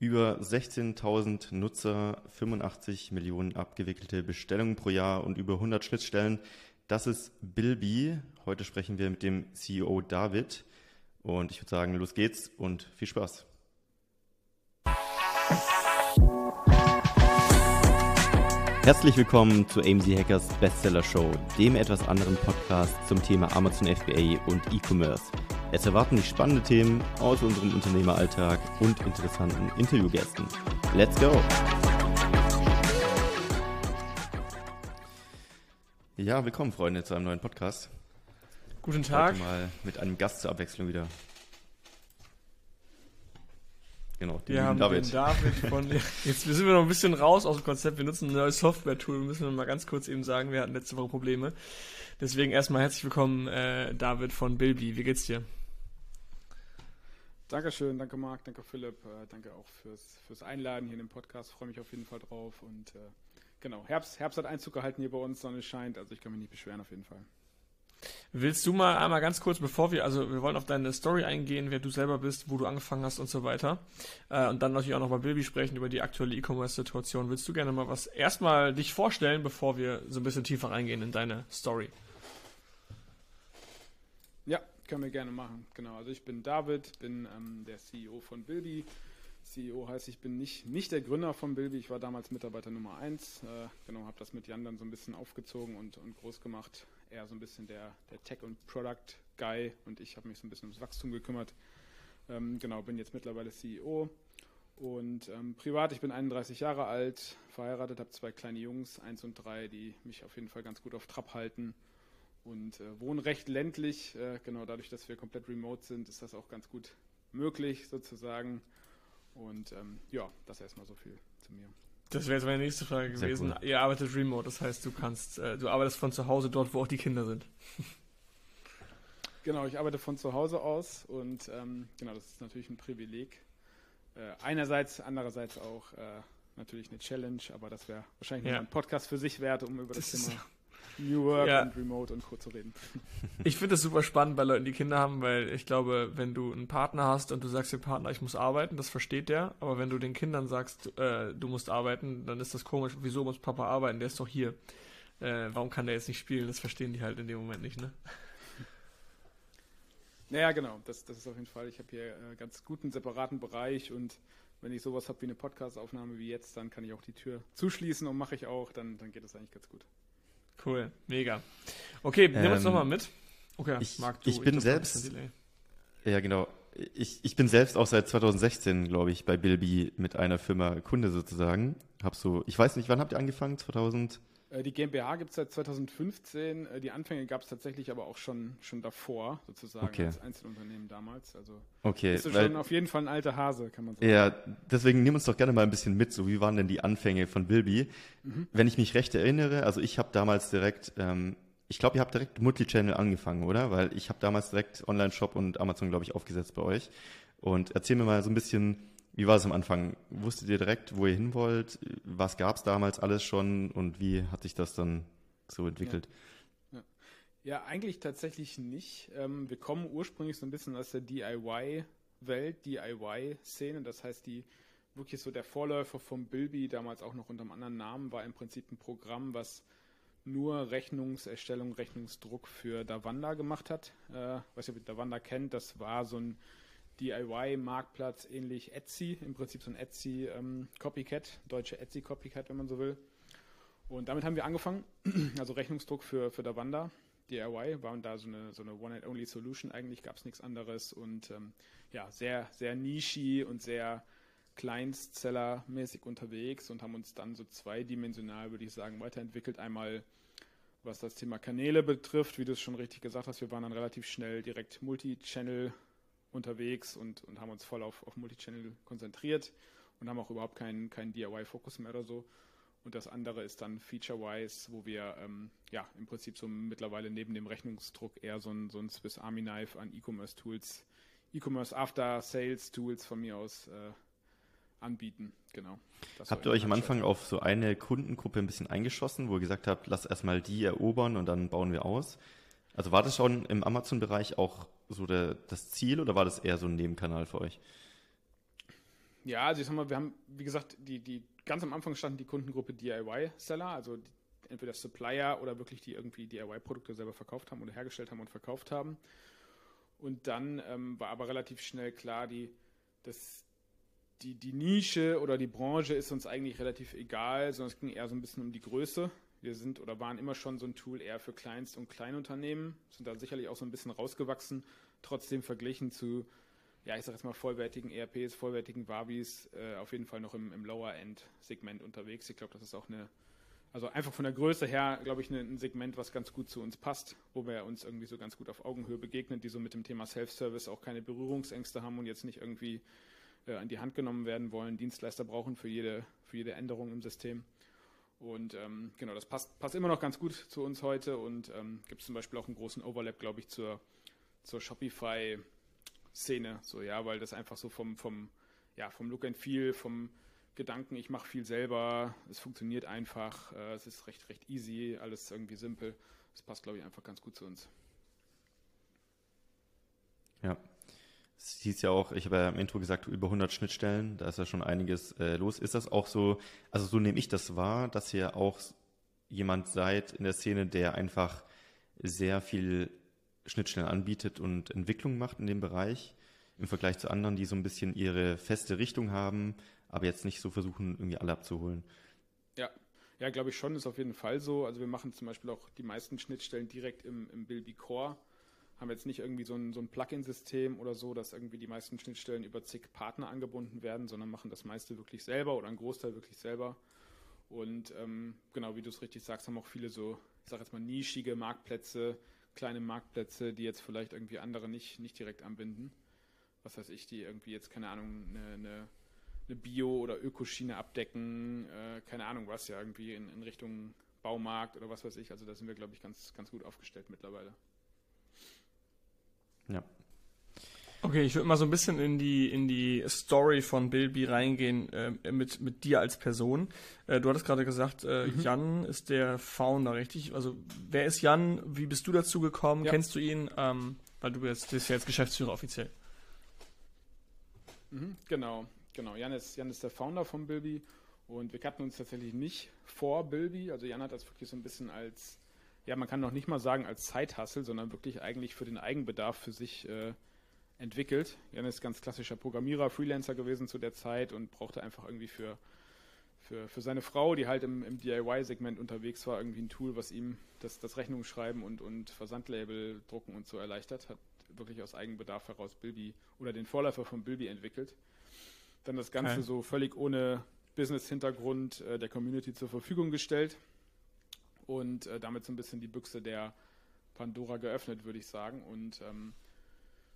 Über 16.000 Nutzer, 85 Millionen abgewickelte Bestellungen pro Jahr und über 100 Schnittstellen. Das ist Bilby. Heute sprechen wir mit dem CEO David. Und ich würde sagen, los geht's und viel Spaß. Herzlich willkommen zu AMZ Hackers Bestseller Show, dem etwas anderen Podcast zum Thema Amazon FBA und E-Commerce. Es erwarten dich spannende Themen aus unserem Unternehmeralltag und interessanten Interviewgästen. Let's go! Ja, willkommen Freunde zu einem neuen Podcast. Guten Tag. Heute mal mit einem Gast zur Abwechslung wieder. Genau, wir haben David. den David von. Jetzt sind wir noch ein bisschen raus aus dem Konzept. Wir nutzen ein neues Software-Tool. Müssen wir mal ganz kurz eben sagen. Wir hatten letzte Woche Probleme. Deswegen erstmal herzlich willkommen, äh, David von Bilby. Wie geht's dir? Dankeschön, danke Marc, danke Philipp, äh, danke auch fürs, fürs Einladen hier in den Podcast. Freue mich auf jeden Fall drauf. Und äh, genau, Herbst, Herbst hat Einzug gehalten hier bei uns, Sonne scheint, also ich kann mich nicht beschweren auf jeden Fall. Willst du mal einmal ganz kurz, bevor wir, also wir wollen auf deine Story eingehen, wer du selber bist, wo du angefangen hast und so weiter. Äh, und dann natürlich auch noch bei Bilby sprechen über die aktuelle E-Commerce-Situation. Willst du gerne mal was erstmal dich vorstellen, bevor wir so ein bisschen tiefer reingehen in deine Story? Ja, können wir gerne machen. Genau, also ich bin David, bin ähm, der CEO von Bilby. CEO heißt, ich bin nicht, nicht der Gründer von Bilby, ich war damals Mitarbeiter Nummer 1. Äh, genau, habe das mit Jan dann so ein bisschen aufgezogen und, und groß gemacht eher so ein bisschen der, der Tech- und Product-Guy und ich habe mich so ein bisschen ums Wachstum gekümmert. Ähm, genau, bin jetzt mittlerweile CEO und ähm, privat, ich bin 31 Jahre alt, verheiratet, habe zwei kleine Jungs, eins und drei, die mich auf jeden Fall ganz gut auf Trab halten und äh, wohne recht ländlich. Äh, genau, dadurch, dass wir komplett remote sind, ist das auch ganz gut möglich sozusagen. Und ähm, ja, das erstmal so viel zu mir. Das wäre jetzt meine nächste Frage gewesen. Cool. Ihr arbeitet remote, das heißt, du kannst, äh, du arbeitest von zu Hause dort, wo auch die Kinder sind. Genau, ich arbeite von zu Hause aus und ähm, genau, das ist natürlich ein Privileg. Äh, einerseits, andererseits auch äh, natürlich eine Challenge, aber das wäre wahrscheinlich ja. ein Podcast für sich wert, um über das, das Thema New Work ja. und Remote und Co. zu reden. Ich finde das super spannend bei Leuten, die Kinder haben, weil ich glaube, wenn du einen Partner hast und du sagst dem Partner, ich muss arbeiten, das versteht der. Aber wenn du den Kindern sagst, äh, du musst arbeiten, dann ist das komisch. Wieso muss Papa arbeiten? Der ist doch hier. Äh, warum kann der jetzt nicht spielen? Das verstehen die halt in dem Moment nicht, ne? Naja, genau. Das, das ist auf jeden Fall. Ich habe hier einen äh, ganz guten separaten Bereich und wenn ich sowas habe wie eine Podcast-Aufnahme wie jetzt, dann kann ich auch die Tür zuschließen und mache ich auch, dann, dann geht das eigentlich ganz gut. Cool, mega. Okay, nimm ähm, uns nochmal mit. Okay, ich, Marc, du, ich bin ich selbst. Ja, genau. Ich, ich bin selbst auch seit 2016, glaube ich, bei Bilby mit einer Firma Kunde sozusagen. Hab so, ich weiß nicht, wann habt ihr angefangen? 2000? Äh, die GmbH gibt es seit 2015. Äh, die Anfänge gab es tatsächlich aber auch schon, schon davor, sozusagen, okay. als Einzelunternehmen damals. Also okay, bist du schon auf jeden Fall ein alter Hase, kann man sagen. Ja, deswegen nimm uns doch gerne mal ein bisschen mit. So, wie waren denn die Anfänge von Bilby? Mhm. Wenn ich mich recht erinnere, also ich habe damals direkt, ähm, ich glaube, ihr habt direkt Multichannel angefangen, oder? Weil ich habe damals direkt Online-Shop und Amazon, glaube ich, aufgesetzt bei euch. Und erzähl mir mal so ein bisschen, wie war es am Anfang? Wusstet ihr direkt, wo ihr hin wollt? Was gab es damals alles schon und wie hat sich das dann so entwickelt? Ja, ja. ja eigentlich tatsächlich nicht. Ähm, wir kommen ursprünglich so ein bisschen aus der DIY-Welt, DIY-Szene. Das heißt, die wirklich so der Vorläufer vom Bilby, damals auch noch unter einem anderen Namen, war im Prinzip ein Programm, was nur Rechnungserstellung, Rechnungsdruck für Davanda gemacht hat. Äh, was ihr mit Davanda kennt, das war so ein DIY-Marktplatz, ähnlich Etsy, im Prinzip so ein Etsy-Copycat, ähm, deutsche Etsy-Copycat, wenn man so will. Und damit haben wir angefangen, also Rechnungsdruck für, für Davanda. DIY waren da so eine, so eine One-and-Only-Solution, eigentlich gab es nichts anderes und ähm, ja, sehr, sehr nischy und sehr Kleinstseller-mäßig unterwegs und haben uns dann so zweidimensional, würde ich sagen, weiterentwickelt. Einmal was das Thema Kanäle betrifft, wie du es schon richtig gesagt hast, wir waren dann relativ schnell direkt Multi-Channel unterwegs und, und haben uns voll auf, auf Multichannel konzentriert und haben auch überhaupt keinen, keinen DIY-Fokus mehr oder so. Und das andere ist dann Feature-wise, wo wir ähm, ja im Prinzip so mittlerweile neben dem Rechnungsdruck eher so ein, so ein Swiss Army Knife an E-Commerce-Tools, E-Commerce After-Sales-Tools von mir aus äh, anbieten. Genau. Habt ihr euch am Anfang auf so eine Kundengruppe ein bisschen eingeschossen, wo ihr gesagt habt, lass erstmal die erobern und dann bauen wir aus? Also war das schon im Amazon-Bereich auch so der, das Ziel oder war das eher so ein Nebenkanal für euch? Ja, also ich sag mal, wir haben, wie gesagt, die, die ganz am Anfang stand die Kundengruppe DIY-Seller, also die, entweder Supplier oder wirklich die irgendwie DIY-Produkte selber verkauft haben oder hergestellt haben und verkauft haben. Und dann ähm, war aber relativ schnell klar, die, dass die, die Nische oder die Branche ist uns eigentlich relativ egal, sondern es ging eher so ein bisschen um die Größe. Wir sind oder waren immer schon so ein Tool eher für Kleinst- und Kleinunternehmen, sind da sicherlich auch so ein bisschen rausgewachsen, trotzdem verglichen zu, ja, ich sag jetzt mal, vollwertigen ERPs, vollwertigen Wabis, äh, auf jeden Fall noch im, im Lower-End-Segment unterwegs. Ich glaube, das ist auch eine, also einfach von der Größe her, glaube ich, ein Segment, was ganz gut zu uns passt, wo wir uns irgendwie so ganz gut auf Augenhöhe begegnen, die so mit dem Thema Self-Service auch keine Berührungsängste haben und jetzt nicht irgendwie äh, an die Hand genommen werden wollen, Dienstleister brauchen für jede, für jede Änderung im System. Und ähm, genau, das passt, passt immer noch ganz gut zu uns heute und ähm, gibt zum Beispiel auch einen großen Overlap, glaube ich, zur, zur Shopify-Szene. So, ja, weil das einfach so vom, vom, ja, vom Look and Feel, vom Gedanken, ich mache viel selber, es funktioniert einfach, äh, es ist recht, recht easy, alles irgendwie simpel. Das passt, glaube ich, einfach ganz gut zu uns. Ja, es hieß ja auch, ich habe ja im Intro gesagt, über 100 Schnittstellen, da ist ja schon einiges äh, los. Ist das auch so, also so nehme ich das wahr, dass ihr auch jemand seid in der Szene, der einfach sehr viel Schnittstellen anbietet und Entwicklung macht in dem Bereich, im Vergleich zu anderen, die so ein bisschen ihre feste Richtung haben, aber jetzt nicht so versuchen, irgendwie alle abzuholen. Ja, ja, glaube ich schon, ist auf jeden Fall so. Also wir machen zum Beispiel auch die meisten Schnittstellen direkt im, im Bilby Core haben jetzt nicht irgendwie so ein, so ein Plugin-System oder so, dass irgendwie die meisten Schnittstellen über zig Partner angebunden werden, sondern machen das meiste wirklich selber oder einen Großteil wirklich selber. Und ähm, genau, wie du es richtig sagst, haben auch viele so, ich sage jetzt mal, nischige Marktplätze, kleine Marktplätze, die jetzt vielleicht irgendwie andere nicht, nicht direkt anbinden. Was weiß ich, die irgendwie jetzt, keine Ahnung, eine, eine, eine Bio- oder Ökoschiene abdecken, äh, keine Ahnung was, ja, irgendwie in, in Richtung Baumarkt oder was weiß ich. Also da sind wir, glaube ich, ganz, ganz gut aufgestellt mittlerweile. Ja. Okay, ich würde mal so ein bisschen in die, in die Story von Bilby reingehen äh, mit, mit dir als Person. Äh, du hattest gerade gesagt, äh, mhm. Jan ist der Founder, richtig? Also wer ist Jan? Wie bist du dazu gekommen? Ja. Kennst du ihn? Ähm, weil du jetzt, bist ja jetzt Geschäftsführer offiziell. Mhm, genau, genau. Jan ist, Jan ist der Founder von Bilby und wir kannten uns tatsächlich nicht vor Bilby. Also Jan hat das wirklich so ein bisschen als ja, man kann noch nicht mal sagen als Zeithassel, sondern wirklich eigentlich für den Eigenbedarf für sich äh, entwickelt. Jan ist ganz klassischer Programmierer, Freelancer gewesen zu der Zeit und brauchte einfach irgendwie für, für, für seine Frau, die halt im, im DIY-Segment unterwegs war, irgendwie ein Tool, was ihm das, das Rechnungsschreiben und, und Versandlabel drucken und so erleichtert. Hat wirklich aus Eigenbedarf heraus Bilby oder den Vorläufer von Bilby entwickelt. Dann das Ganze okay. so völlig ohne Business-Hintergrund äh, der Community zur Verfügung gestellt und äh, damit so ein bisschen die Büchse der Pandora geöffnet, würde ich sagen. Und ähm,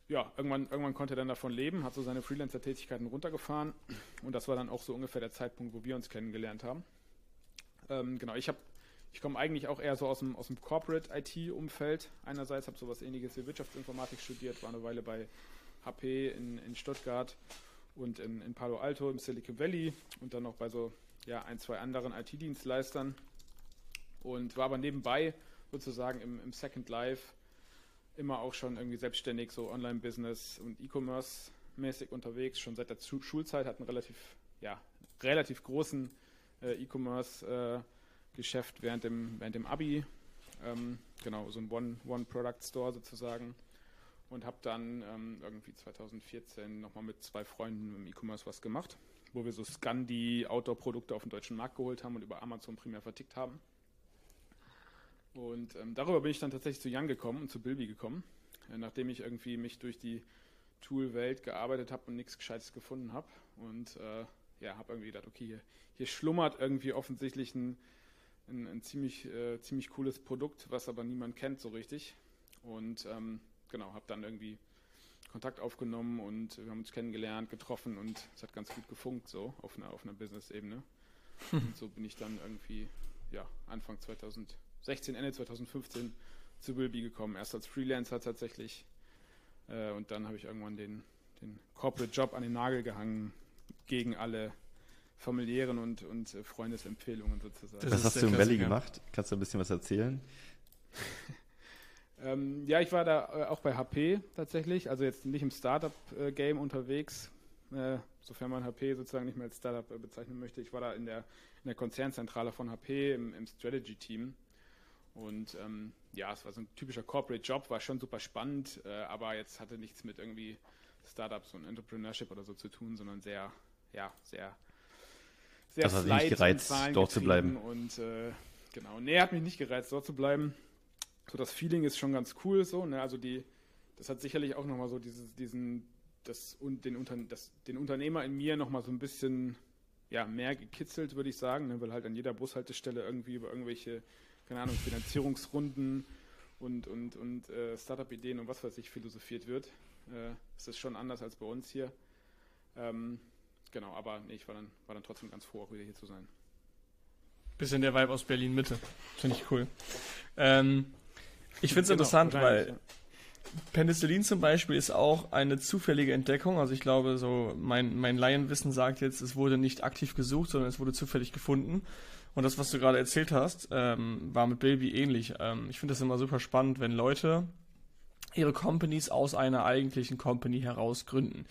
ja, irgendwann, irgendwann konnte er dann davon leben, hat so seine Freelancer-Tätigkeiten runtergefahren und das war dann auch so ungefähr der Zeitpunkt, wo wir uns kennengelernt haben. Ähm, genau, ich habe ich komme eigentlich auch eher so aus dem, aus dem Corporate-IT-Umfeld. Einerseits habe sowas ähnliches wie Wirtschaftsinformatik studiert, war eine Weile bei HP in, in Stuttgart und in, in Palo Alto im Silicon Valley und dann noch bei so ja, ein, zwei anderen IT-Dienstleistern und war aber nebenbei sozusagen im, im Second Life immer auch schon irgendwie selbstständig, so Online-Business und E-Commerce mäßig unterwegs, schon seit der Schulzeit, hat einen relativ, ja, relativ großen äh, E-Commerce-Geschäft äh, während, dem, während dem Abi. Ähm, genau, so ein One-Product-Store One sozusagen. Und habe dann ähm, irgendwie 2014 nochmal mit zwei Freunden im E-Commerce was gemacht, wo wir so Scandi Outdoor-Produkte auf den deutschen Markt geholt haben und über Amazon primär vertickt haben. Und ähm, darüber bin ich dann tatsächlich zu Jan gekommen und zu Bilby gekommen, äh, nachdem ich irgendwie mich durch die Tool-Welt gearbeitet habe und nichts Gescheites gefunden habe. Und äh, ja, habe irgendwie gedacht, okay, hier, hier, schlummert irgendwie offensichtlich ein, ein, ein ziemlich, äh, ziemlich cooles Produkt, was aber niemand kennt so richtig. Und ähm, genau, habe dann irgendwie Kontakt aufgenommen und wir haben uns kennengelernt, getroffen und es hat ganz gut gefunkt so auf einer, auf einer Business-Ebene. und so bin ich dann irgendwie, ja, Anfang 2000 16, Ende 2015 zu Wilby gekommen. Erst als Freelancer tatsächlich. Äh, und dann habe ich irgendwann den, den Corporate Job an den Nagel gehangen gegen alle familiären und, und äh, Freundesempfehlungen sozusagen. was hast du im Valley gemacht? Kannst du ein bisschen was erzählen? ähm, ja, ich war da äh, auch bei HP tatsächlich, also jetzt nicht im Startup-Game unterwegs, äh, sofern man HP sozusagen nicht mehr als Startup äh, bezeichnen möchte. Ich war da in der, in der Konzernzentrale von HP im, im Strategy-Team. Und ähm, ja, es war so ein typischer Corporate-Job, war schon super spannend, äh, aber jetzt hatte nichts mit irgendwie Startups und Entrepreneurship oder so zu tun, sondern sehr, ja, sehr, sehr das hat mich gereizt, dort zu bleiben. Und äh, genau, nee, hat mich nicht gereizt, dort zu bleiben. So das Feeling ist schon ganz cool so, ne? Also die, das hat sicherlich auch nochmal so dieses, diesen, das und den, Unter, das, den Unternehmer in mir nochmal so ein bisschen ja, mehr gekitzelt, würde ich sagen, ne? weil halt an jeder Bushaltestelle irgendwie über irgendwelche, keine Ahnung, Finanzierungsrunden und, und, und äh, Startup-Ideen und was weiß ich philosophiert wird. Äh, es ist schon anders als bei uns hier. Ähm, genau, aber nee, ich war dann, war dann trotzdem ganz froh, auch wieder hier zu sein. Bisschen der Vibe aus Berlin-Mitte. Finde ich cool. Ähm, ich finde es genau, interessant, weil ja. Penicillin zum Beispiel ist auch eine zufällige Entdeckung. Also ich glaube, so mein, mein Laienwissen sagt jetzt, es wurde nicht aktiv gesucht, sondern es wurde zufällig gefunden. Und das, was du gerade erzählt hast, ähm, war mit Baby ähnlich. Ähm, ich finde das immer super spannend, wenn Leute ihre Companies aus einer eigentlichen Company heraus gründen.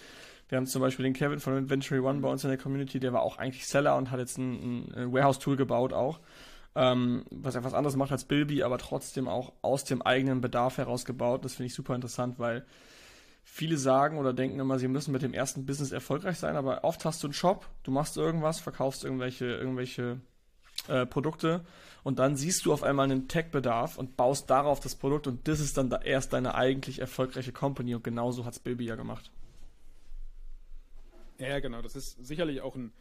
Wir haben zum Beispiel den Kevin von Inventory One bei uns in der Community, der war auch eigentlich Seller und hat jetzt ein, ein Warehouse-Tool gebaut auch ähm, was etwas anderes macht als Bilby, aber trotzdem auch aus dem eigenen Bedarf heraus gebaut. Das finde ich super interessant, weil viele sagen oder denken immer, sie müssen mit dem ersten Business erfolgreich sein, aber oft hast du einen Shop, du machst irgendwas, verkaufst irgendwelche, irgendwelche äh, Produkte und dann siehst du auf einmal einen Tech-Bedarf und baust darauf das Produkt und das ist dann da erst deine eigentlich erfolgreiche Company und genauso hat es Bilby ja gemacht. Ja, genau, das ist sicherlich auch ein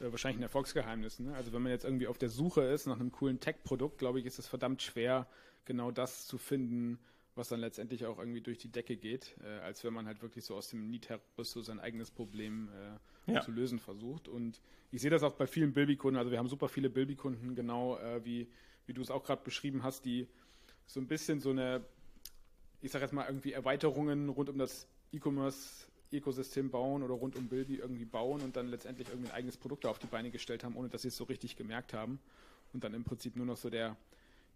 äh, wahrscheinlich ein Erfolgsgeheimnis. Ne? Also wenn man jetzt irgendwie auf der Suche ist nach einem coolen Tech-Produkt, glaube ich, ist es verdammt schwer, genau das zu finden, was dann letztendlich auch irgendwie durch die Decke geht, äh, als wenn man halt wirklich so aus dem Need heraus so sein eigenes Problem äh, ja. zu lösen versucht. Und ich sehe das auch bei vielen Bilby-Kunden. Also wir haben super viele Bilby-Kunden, genau äh, wie, wie du es auch gerade beschrieben hast, die so ein bisschen so eine, ich sage jetzt mal irgendwie Erweiterungen rund um das E-Commerce Ökosystem bauen oder rund um Bilby irgendwie bauen und dann letztendlich irgendwie ein eigenes Produkt auf die Beine gestellt haben, ohne dass sie es so richtig gemerkt haben. Und dann im Prinzip nur noch so der,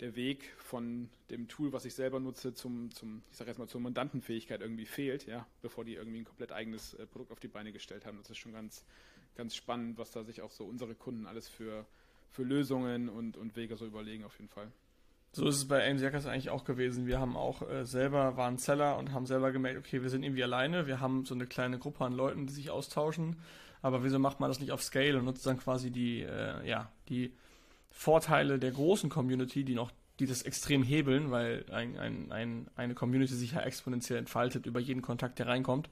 der Weg von dem Tool, was ich selber nutze, zum, zum ich sage jetzt mal, zur Mandantenfähigkeit irgendwie fehlt, ja, bevor die irgendwie ein komplett eigenes äh, Produkt auf die Beine gestellt haben. Das ist schon ganz, ganz spannend, was da sich auch so unsere Kunden alles für, für Lösungen und, und Wege so überlegen, auf jeden Fall. So ist es bei AMC Jackers eigentlich auch gewesen. Wir haben auch äh, selber, waren Seller und haben selber gemerkt, okay, wir sind irgendwie alleine. Wir haben so eine kleine Gruppe an Leuten, die sich austauschen. Aber wieso macht man das nicht auf Scale und nutzt dann quasi die, äh, ja, die Vorteile der großen Community, die noch, die das extrem hebeln, weil ein, ein, ein, eine Community sich ja exponentiell entfaltet über jeden Kontakt, der reinkommt.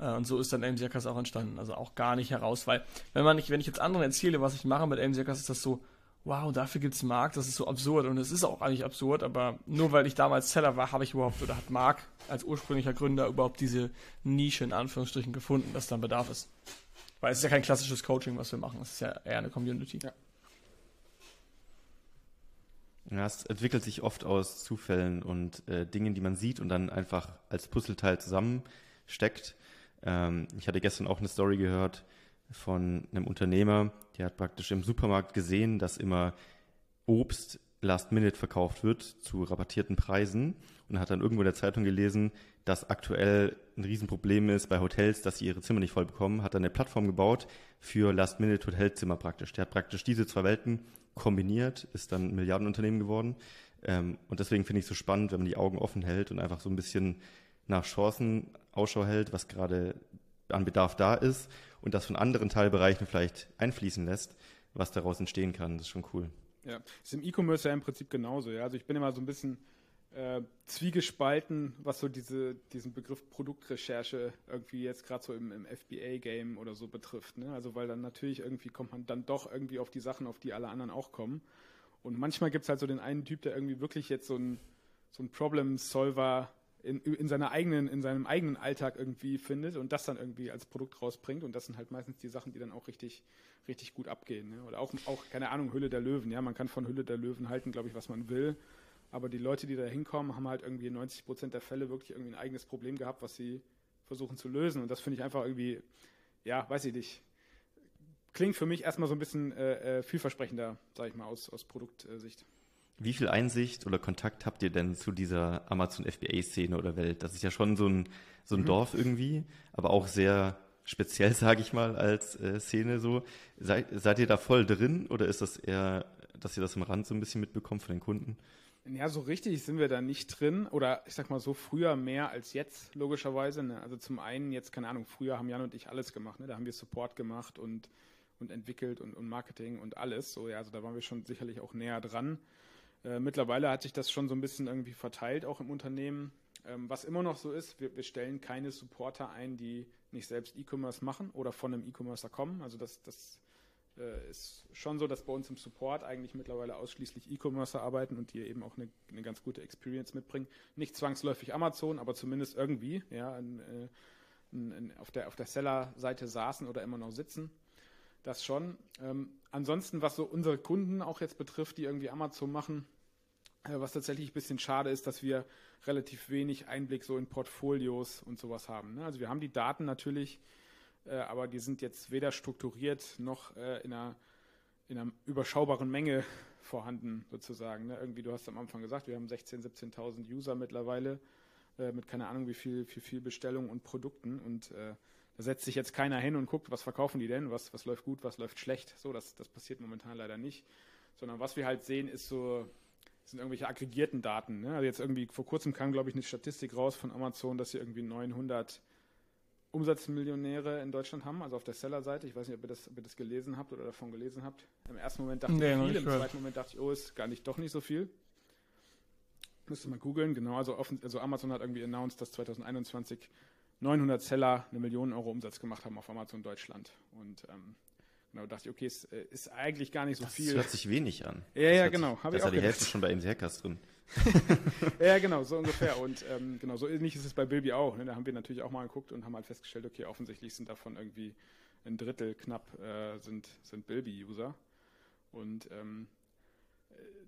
Äh, und so ist dann Jackers auch entstanden. Also auch gar nicht heraus, weil wenn man nicht, wenn ich jetzt anderen erzähle, was ich mache mit Jackers, ist das so, wow, dafür gibt es Mark, das ist so absurd. Und es ist auch eigentlich absurd, aber nur weil ich damals Seller war, habe ich überhaupt, oder hat Mark als ursprünglicher Gründer überhaupt diese Nische in Anführungsstrichen gefunden, dass dann Bedarf ist. Weil es ist ja kein klassisches Coaching, was wir machen, es ist ja eher eine Community. Ja. Ja, es entwickelt sich oft aus Zufällen und äh, Dingen, die man sieht und dann einfach als Puzzleteil zusammensteckt. Ähm, ich hatte gestern auch eine Story gehört, von einem Unternehmer, der hat praktisch im Supermarkt gesehen, dass immer Obst last minute verkauft wird zu rabattierten Preisen und hat dann irgendwo in der Zeitung gelesen, dass aktuell ein Riesenproblem ist bei Hotels, dass sie ihre Zimmer nicht voll bekommen, hat dann eine Plattform gebaut für last minute Hotelzimmer praktisch. Der hat praktisch diese zwei Welten kombiniert, ist dann ein Milliardenunternehmen geworden. Ähm, und deswegen finde ich es so spannend, wenn man die Augen offen hält und einfach so ein bisschen nach Chancen Ausschau hält, was gerade an Bedarf da ist und das von anderen Teilbereichen vielleicht einfließen lässt, was daraus entstehen kann. Das ist schon cool. Ja, ist im E-Commerce ja im Prinzip genauso. Ja? Also ich bin immer so ein bisschen äh, zwiegespalten, was so diese, diesen Begriff Produktrecherche irgendwie jetzt gerade so im, im FBA-Game oder so betrifft. Ne? Also weil dann natürlich irgendwie kommt man dann doch irgendwie auf die Sachen, auf die alle anderen auch kommen. Und manchmal gibt es halt so den einen Typ, der irgendwie wirklich jetzt so ein, so ein Problem-Solver in, in, seiner eigenen, in seinem eigenen Alltag irgendwie findet und das dann irgendwie als Produkt rausbringt. Und das sind halt meistens die Sachen, die dann auch richtig, richtig gut abgehen. Ne? Oder auch, auch, keine Ahnung, Hülle der Löwen. Ja, man kann von Hülle der Löwen halten, glaube ich, was man will. Aber die Leute, die da hinkommen, haben halt irgendwie 90 Prozent der Fälle wirklich irgendwie ein eigenes Problem gehabt, was sie versuchen zu lösen. Und das finde ich einfach irgendwie, ja, weiß ich nicht. Klingt für mich erstmal so ein bisschen äh, äh vielversprechender, sage ich mal, aus, aus Produktsicht. Wie viel Einsicht oder Kontakt habt ihr denn zu dieser Amazon FBA-Szene oder Welt? Das ist ja schon so ein, so ein mhm. Dorf irgendwie, aber auch sehr speziell, sage ich mal, als äh, Szene so. Seid, seid ihr da voll drin oder ist das eher, dass ihr das im Rand so ein bisschen mitbekommt von den Kunden? Ja, so richtig sind wir da nicht drin. Oder ich sag mal so, früher mehr als jetzt, logischerweise. Ne? Also zum einen, jetzt, keine Ahnung, früher haben Jan und ich alles gemacht. Ne? Da haben wir Support gemacht und, und entwickelt und, und Marketing und alles. So, ja, also da waren wir schon sicherlich auch näher dran. Äh, mittlerweile hat sich das schon so ein bisschen irgendwie verteilt, auch im Unternehmen. Ähm, was immer noch so ist, wir, wir stellen keine Supporter ein, die nicht selbst E-Commerce machen oder von einem E-Commercer kommen. Also das, das ist schon so, dass bei uns im Support eigentlich mittlerweile ausschließlich E-Commercer arbeiten und die eben auch eine, eine, ganz gute Experience mitbringen. Nicht zwangsläufig Amazon, aber zumindest irgendwie, ja, in, äh, in, in, auf der, auf der Seller-Seite saßen oder immer noch sitzen. Das schon. Ähm, ansonsten, was so unsere Kunden auch jetzt betrifft, die irgendwie Amazon machen, äh, was tatsächlich ein bisschen schade ist, dass wir relativ wenig Einblick so in Portfolios und sowas haben. Ne? Also wir haben die Daten natürlich, äh, aber die sind jetzt weder strukturiert noch äh, in einer, in einer überschaubaren Menge vorhanden, sozusagen. Ne? Irgendwie, du hast am Anfang gesagt, wir haben 16.000, 17.000 User mittlerweile mit keine Ahnung wie viel, wie viel Bestellungen und Produkten und äh, da setzt sich jetzt keiner hin und guckt, was verkaufen die denn, was, was läuft gut, was läuft schlecht. So, das, das passiert momentan leider nicht. Sondern was wir halt sehen, ist so, sind irgendwelche aggregierten Daten. Ne? Also jetzt irgendwie vor kurzem kam, glaube ich, eine Statistik raus von Amazon, dass sie irgendwie 900 Umsatzmillionäre in Deutschland haben, also auf der Seller-Seite. Ich weiß nicht, ob ihr, das, ob ihr das gelesen habt oder davon gelesen habt. Im ersten Moment dachte nee, ich viel, im zweiten Moment dachte ich, oh, ist gar nicht, doch nicht so viel. Müsste mal googeln, genau. Also, offen, also Amazon hat irgendwie announced, dass 2021 900 Seller eine Million Euro Umsatz gemacht haben auf Amazon Deutschland. Und ähm, Genau, dachte ich, okay, es äh, ist eigentlich gar nicht so das viel. Das hört sich wenig an. Ja, ja, genau. Habe ich auch. Da ist ja die Hälfte schon bei MC Hackers drin. ja, genau, so ungefähr. Und ähm, genau, so ähnlich ist es bei Bilby auch. Ne? Da haben wir natürlich auch mal geguckt und haben halt festgestellt, okay, offensichtlich sind davon irgendwie ein Drittel knapp äh, sind, sind Bilby-User. Und ähm,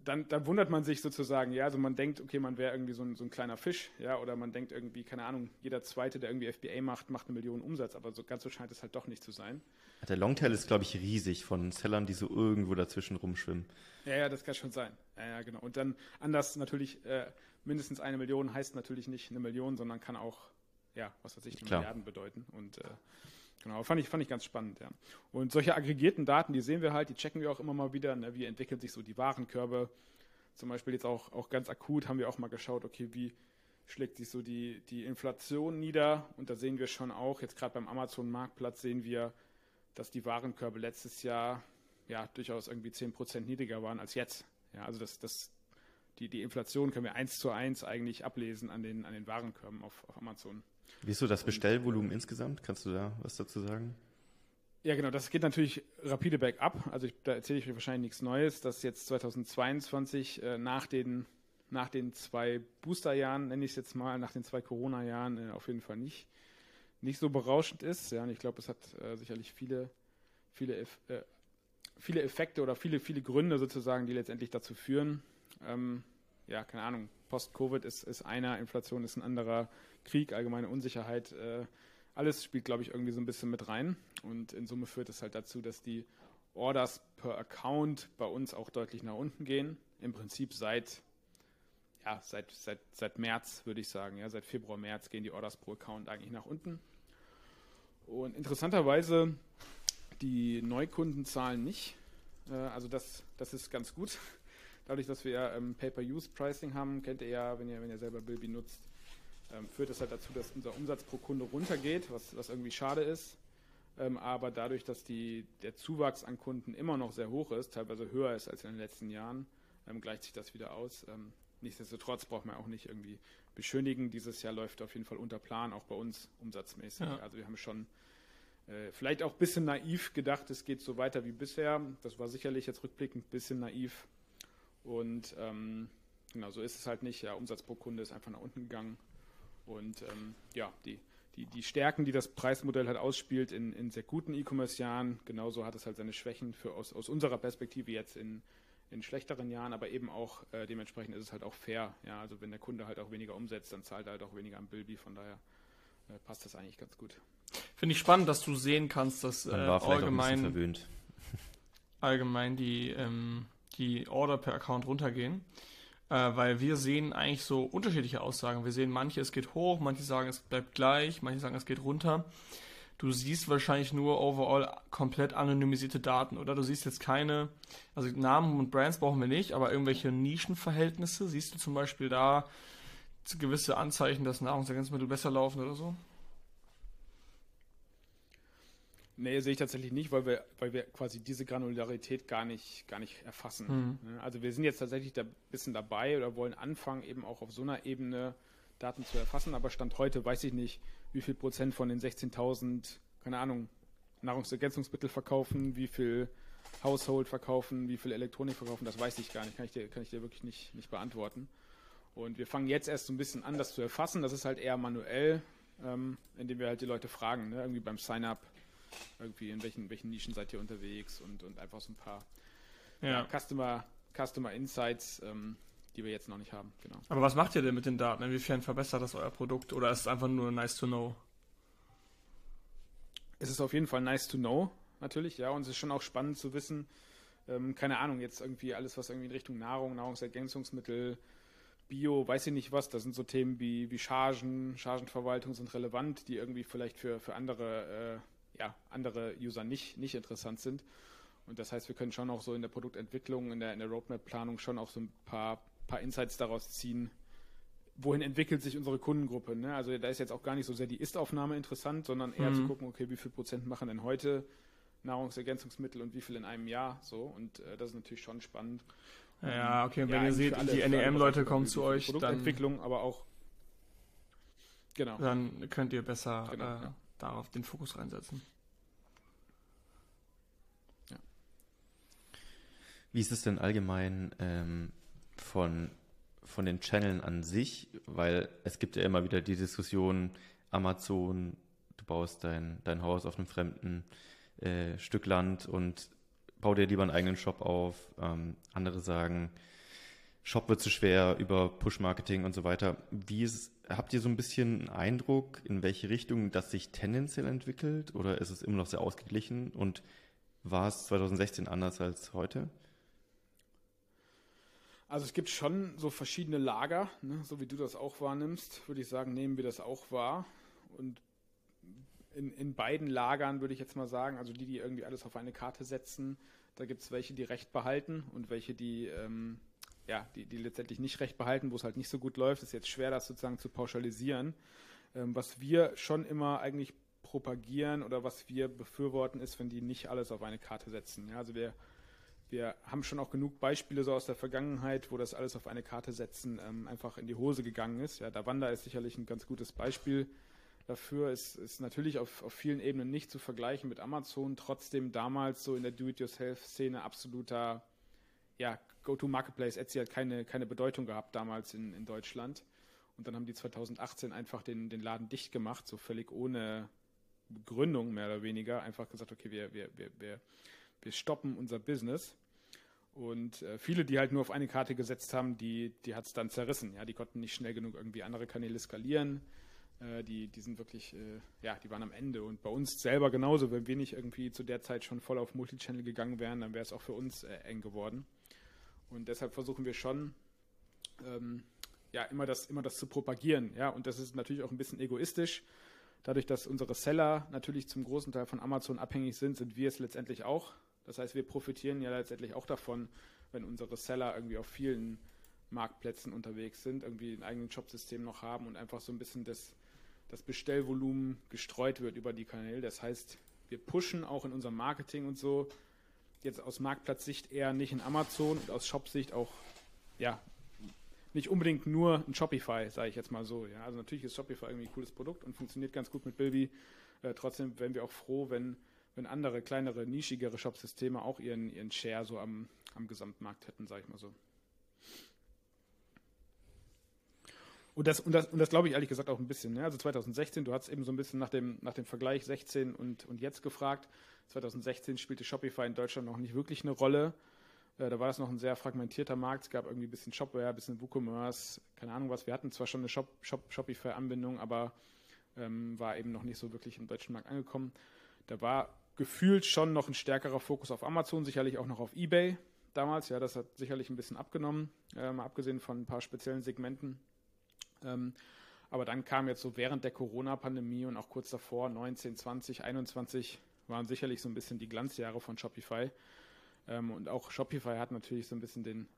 dann, dann wundert man sich sozusagen, ja, also man denkt, okay, man wäre irgendwie so ein, so ein kleiner Fisch, ja, oder man denkt irgendwie, keine Ahnung, jeder Zweite, der irgendwie FBA macht, macht eine Million Umsatz, aber so ganz so scheint es halt doch nicht zu sein. Der Longtail ist, glaube ich, riesig von Sellern, die so irgendwo dazwischen rumschwimmen. Ja, ja, das kann schon sein. Ja, ja genau. Und dann anders natürlich, äh, mindestens eine Million heißt natürlich nicht eine Million, sondern kann auch, ja, was weiß ich, Milliarden bedeuten. Und äh, Genau, fand ich, fand ich ganz spannend, ja. Und solche aggregierten Daten, die sehen wir halt, die checken wir auch immer mal wieder. Ne? Wie entwickeln sich so die Warenkörbe? Zum Beispiel jetzt auch, auch ganz akut haben wir auch mal geschaut, okay, wie schlägt sich so die, die Inflation nieder? Und da sehen wir schon auch, jetzt gerade beim Amazon-Marktplatz sehen wir, dass die Warenkörbe letztes Jahr ja durchaus irgendwie 10% niedriger waren als jetzt. Ja, also das, das, die, die Inflation können wir eins zu eins eigentlich ablesen an den, an den Warenkörben auf, auf Amazon. Wie ist so das Bestellvolumen insgesamt? Kannst du da was dazu sagen? Ja, genau, das geht natürlich rapide bergab. Also ich, da erzähle ich euch wahrscheinlich nichts Neues, dass jetzt 2022 äh, nach, den, nach den zwei Boosterjahren, nenne ich es jetzt mal, nach den zwei Corona-Jahren äh, auf jeden Fall nicht, nicht so berauschend ist. Ja, und ich glaube, es hat äh, sicherlich viele, viele, äh, viele Effekte oder viele, viele Gründe sozusagen, die letztendlich dazu führen. Ähm, ja, keine Ahnung, Post-Covid ist, ist einer, Inflation ist ein anderer, Krieg, allgemeine Unsicherheit, äh, alles spielt, glaube ich, irgendwie so ein bisschen mit rein. Und in Summe führt es halt dazu, dass die Orders per Account bei uns auch deutlich nach unten gehen. Im Prinzip seit, ja, seit, seit, seit März, würde ich sagen. Ja, seit Februar, März gehen die Orders pro Account eigentlich nach unten. Und interessanterweise die Neukundenzahlen nicht. Äh, also das, das ist ganz gut. Dadurch, dass wir ähm, Pay-per-Use-Pricing haben, kennt ihr ja, wenn ihr, wenn ihr selber Bilby nutzt, ähm, führt das halt dazu, dass unser Umsatz pro Kunde runtergeht, was, was irgendwie schade ist. Ähm, aber dadurch, dass die, der Zuwachs an Kunden immer noch sehr hoch ist, teilweise höher ist als in den letzten Jahren, ähm, gleicht sich das wieder aus. Ähm, nichtsdestotrotz braucht man auch nicht irgendwie beschönigen. Dieses Jahr läuft auf jeden Fall unter Plan, auch bei uns umsatzmäßig. Ja. Also wir haben schon äh, vielleicht auch ein bisschen naiv gedacht, es geht so weiter wie bisher. Das war sicherlich jetzt rückblickend ein bisschen naiv. Und ähm, genau, so ist es halt nicht. Ja, Umsatz pro Kunde ist einfach nach unten gegangen. Und ähm, ja, die, die, die Stärken, die das Preismodell halt ausspielt in, in sehr guten E-Commerce-Jahren, genauso hat es halt seine Schwächen für aus, aus unserer Perspektive jetzt in, in schlechteren Jahren, aber eben auch äh, dementsprechend ist es halt auch fair. Ja, also wenn der Kunde halt auch weniger umsetzt, dann zahlt er halt auch weniger am Bilby, von daher äh, passt das eigentlich ganz gut. Finde ich spannend, dass du sehen kannst, dass äh, allgemein, allgemein die, ähm, die Order per Account runtergehen äh, weil wir sehen eigentlich so unterschiedliche Aussagen. Wir sehen manche, es geht hoch, manche sagen, es bleibt gleich, manche sagen, es geht runter. du siehst wahrscheinlich nur overall komplett anonymisierte Daten, oder? Du siehst jetzt keine, also Namen und Brands brauchen wir nicht, aber irgendwelche Nischenverhältnisse, siehst du zum Beispiel da gewisse Anzeichen, dass Nahrungsergänzungsmittel besser laufen oder so? Nee, sehe ich tatsächlich nicht, weil wir, weil wir quasi diese Granularität gar nicht, gar nicht erfassen. Mhm. Also wir sind jetzt tatsächlich da ein bisschen dabei oder wollen anfangen, eben auch auf so einer Ebene Daten zu erfassen, aber Stand heute weiß ich nicht, wie viel Prozent von den 16.000, keine Ahnung, Nahrungsergänzungsmittel verkaufen, wie viel Household verkaufen, wie viel Elektronik verkaufen, das weiß ich gar nicht, kann ich dir, kann ich dir wirklich nicht, nicht beantworten. Und wir fangen jetzt erst so ein bisschen an, das zu erfassen. Das ist halt eher manuell, ähm, indem wir halt die Leute fragen, ne? irgendwie beim Sign-up, irgendwie in welchen, welchen Nischen seid ihr unterwegs und, und einfach so ein paar ja. Customer, Customer Insights, ähm, die wir jetzt noch nicht haben. Genau. Aber was macht ihr denn mit den Daten? Inwiefern verbessert das euer Produkt oder ist es einfach nur nice to know? Es ist auf jeden Fall nice to know, natürlich, ja, und es ist schon auch spannend zu wissen, ähm, keine Ahnung, jetzt irgendwie alles, was irgendwie in Richtung Nahrung, Nahrungsergänzungsmittel, Bio, weiß ich nicht was, das sind so Themen wie, wie Chargen, Chargenverwaltung sind relevant, die irgendwie vielleicht für, für andere, äh, ja, andere User nicht, nicht interessant sind. Und das heißt, wir können schon auch so in der Produktentwicklung, in der, in der Roadmap-Planung schon auch so ein paar paar Insights daraus ziehen, wohin entwickelt sich unsere Kundengruppe. Ne? Also da ist jetzt auch gar nicht so sehr die Ist-Aufnahme interessant, sondern eher mhm. zu gucken, okay, wie viel Prozent machen denn heute Nahrungsergänzungsmittel und wie viel in einem Jahr so. Und äh, das ist natürlich schon spannend. Ja, okay, und wenn ja, ihr seht, die NEM-Leute kommen zu euch, Produktentwicklung, dann, aber auch genau. Dann könnt ihr besser genau, äh, ja. Darauf den Fokus reinsetzen. Ja. Wie ist es denn allgemein ähm, von, von den Channeln an sich, weil es gibt ja immer wieder die Diskussion, Amazon, du baust dein, dein Haus auf einem fremden äh, Stück Land und bau dir lieber einen eigenen Shop auf. Ähm, andere sagen, Shop wird zu schwer über Push-Marketing und so weiter. Wie ist, habt ihr so ein bisschen einen Eindruck, in welche Richtung das sich tendenziell entwickelt oder ist es immer noch sehr ausgeglichen und war es 2016 anders als heute? Also es gibt schon so verschiedene Lager, ne? so wie du das auch wahrnimmst, würde ich sagen, nehmen wir das auch wahr. Und in, in beiden Lagern würde ich jetzt mal sagen, also die, die irgendwie alles auf eine Karte setzen, da gibt es welche, die Recht behalten und welche, die, ähm, ja, die, die letztendlich nicht Recht behalten, wo es halt nicht so gut läuft. Ist jetzt schwer, das sozusagen zu pauschalisieren. Ähm, was wir schon immer eigentlich propagieren oder was wir befürworten, ist, wenn die nicht alles auf eine Karte setzen. Ja, also wir wir haben schon auch genug Beispiele so aus der Vergangenheit, wo das alles auf eine Karte setzen ähm, einfach in die Hose gegangen ist. Ja, Davanda ist sicherlich ein ganz gutes Beispiel dafür. Es ist natürlich auf, auf vielen Ebenen nicht zu vergleichen mit Amazon, trotzdem damals so in der Do-it-yourself-Szene absoluter ja, Go-to-Marketplace. Etsy hat keine, keine Bedeutung gehabt damals in, in Deutschland. Und dann haben die 2018 einfach den, den Laden dicht gemacht, so völlig ohne Gründung mehr oder weniger. Einfach gesagt, okay, wir, wir, wir, wir, wir stoppen unser Business. Und äh, viele, die halt nur auf eine Karte gesetzt haben, die, die hat es dann zerrissen. Ja, die konnten nicht schnell genug irgendwie andere Kanäle skalieren. Äh, die, die sind wirklich, äh, ja, die waren am Ende. Und bei uns selber genauso, wenn wir nicht irgendwie zu der Zeit schon voll auf Multichannel gegangen wären, dann wäre es auch für uns äh, eng geworden. Und deshalb versuchen wir schon, ähm, ja, immer das, immer das zu propagieren. Ja, und das ist natürlich auch ein bisschen egoistisch. Dadurch, dass unsere Seller natürlich zum großen Teil von Amazon abhängig sind, sind wir es letztendlich auch. Das heißt, wir profitieren ja letztendlich auch davon, wenn unsere Seller irgendwie auf vielen Marktplätzen unterwegs sind, irgendwie ein eigenes Shopsystem noch haben und einfach so ein bisschen das, das Bestellvolumen gestreut wird über die Kanäle. Das heißt, wir pushen auch in unserem Marketing und so jetzt aus Marktplatzsicht eher nicht in Amazon und aus Shopsicht auch ja nicht unbedingt nur ein Shopify, sage ich jetzt mal so. Ja, also natürlich ist Shopify irgendwie ein cooles Produkt und funktioniert ganz gut mit Bilby. Äh, trotzdem wären wir auch froh, wenn wenn andere, kleinere, nischigere Shopsysteme auch ihren, ihren Share so am, am Gesamtmarkt hätten, sage ich mal so. Und das, und das, und das glaube ich ehrlich gesagt auch ein bisschen. Ne? Also 2016, du hast eben so ein bisschen nach dem, nach dem Vergleich 16 und, und jetzt gefragt. 2016 spielte Shopify in Deutschland noch nicht wirklich eine Rolle. Äh, da war das noch ein sehr fragmentierter Markt. Es gab irgendwie ein bisschen Shopware, ein bisschen WooCommerce, keine Ahnung was. Wir hatten zwar schon eine Shop, Shop, Shopify-Anbindung, aber ähm, war eben noch nicht so wirklich im deutschen Markt angekommen. Da war gefühlt schon noch ein stärkerer Fokus auf Amazon, sicherlich auch noch auf eBay damals. Ja, das hat sicherlich ein bisschen abgenommen, äh, mal abgesehen von ein paar speziellen Segmenten. Ähm, Aber dann kam jetzt so während der Corona-Pandemie und auch kurz davor, 19, 20, 21, waren sicherlich so ein bisschen die Glanzjahre von Shopify. Ähm, und auch Shopify hat natürlich so ein bisschen den,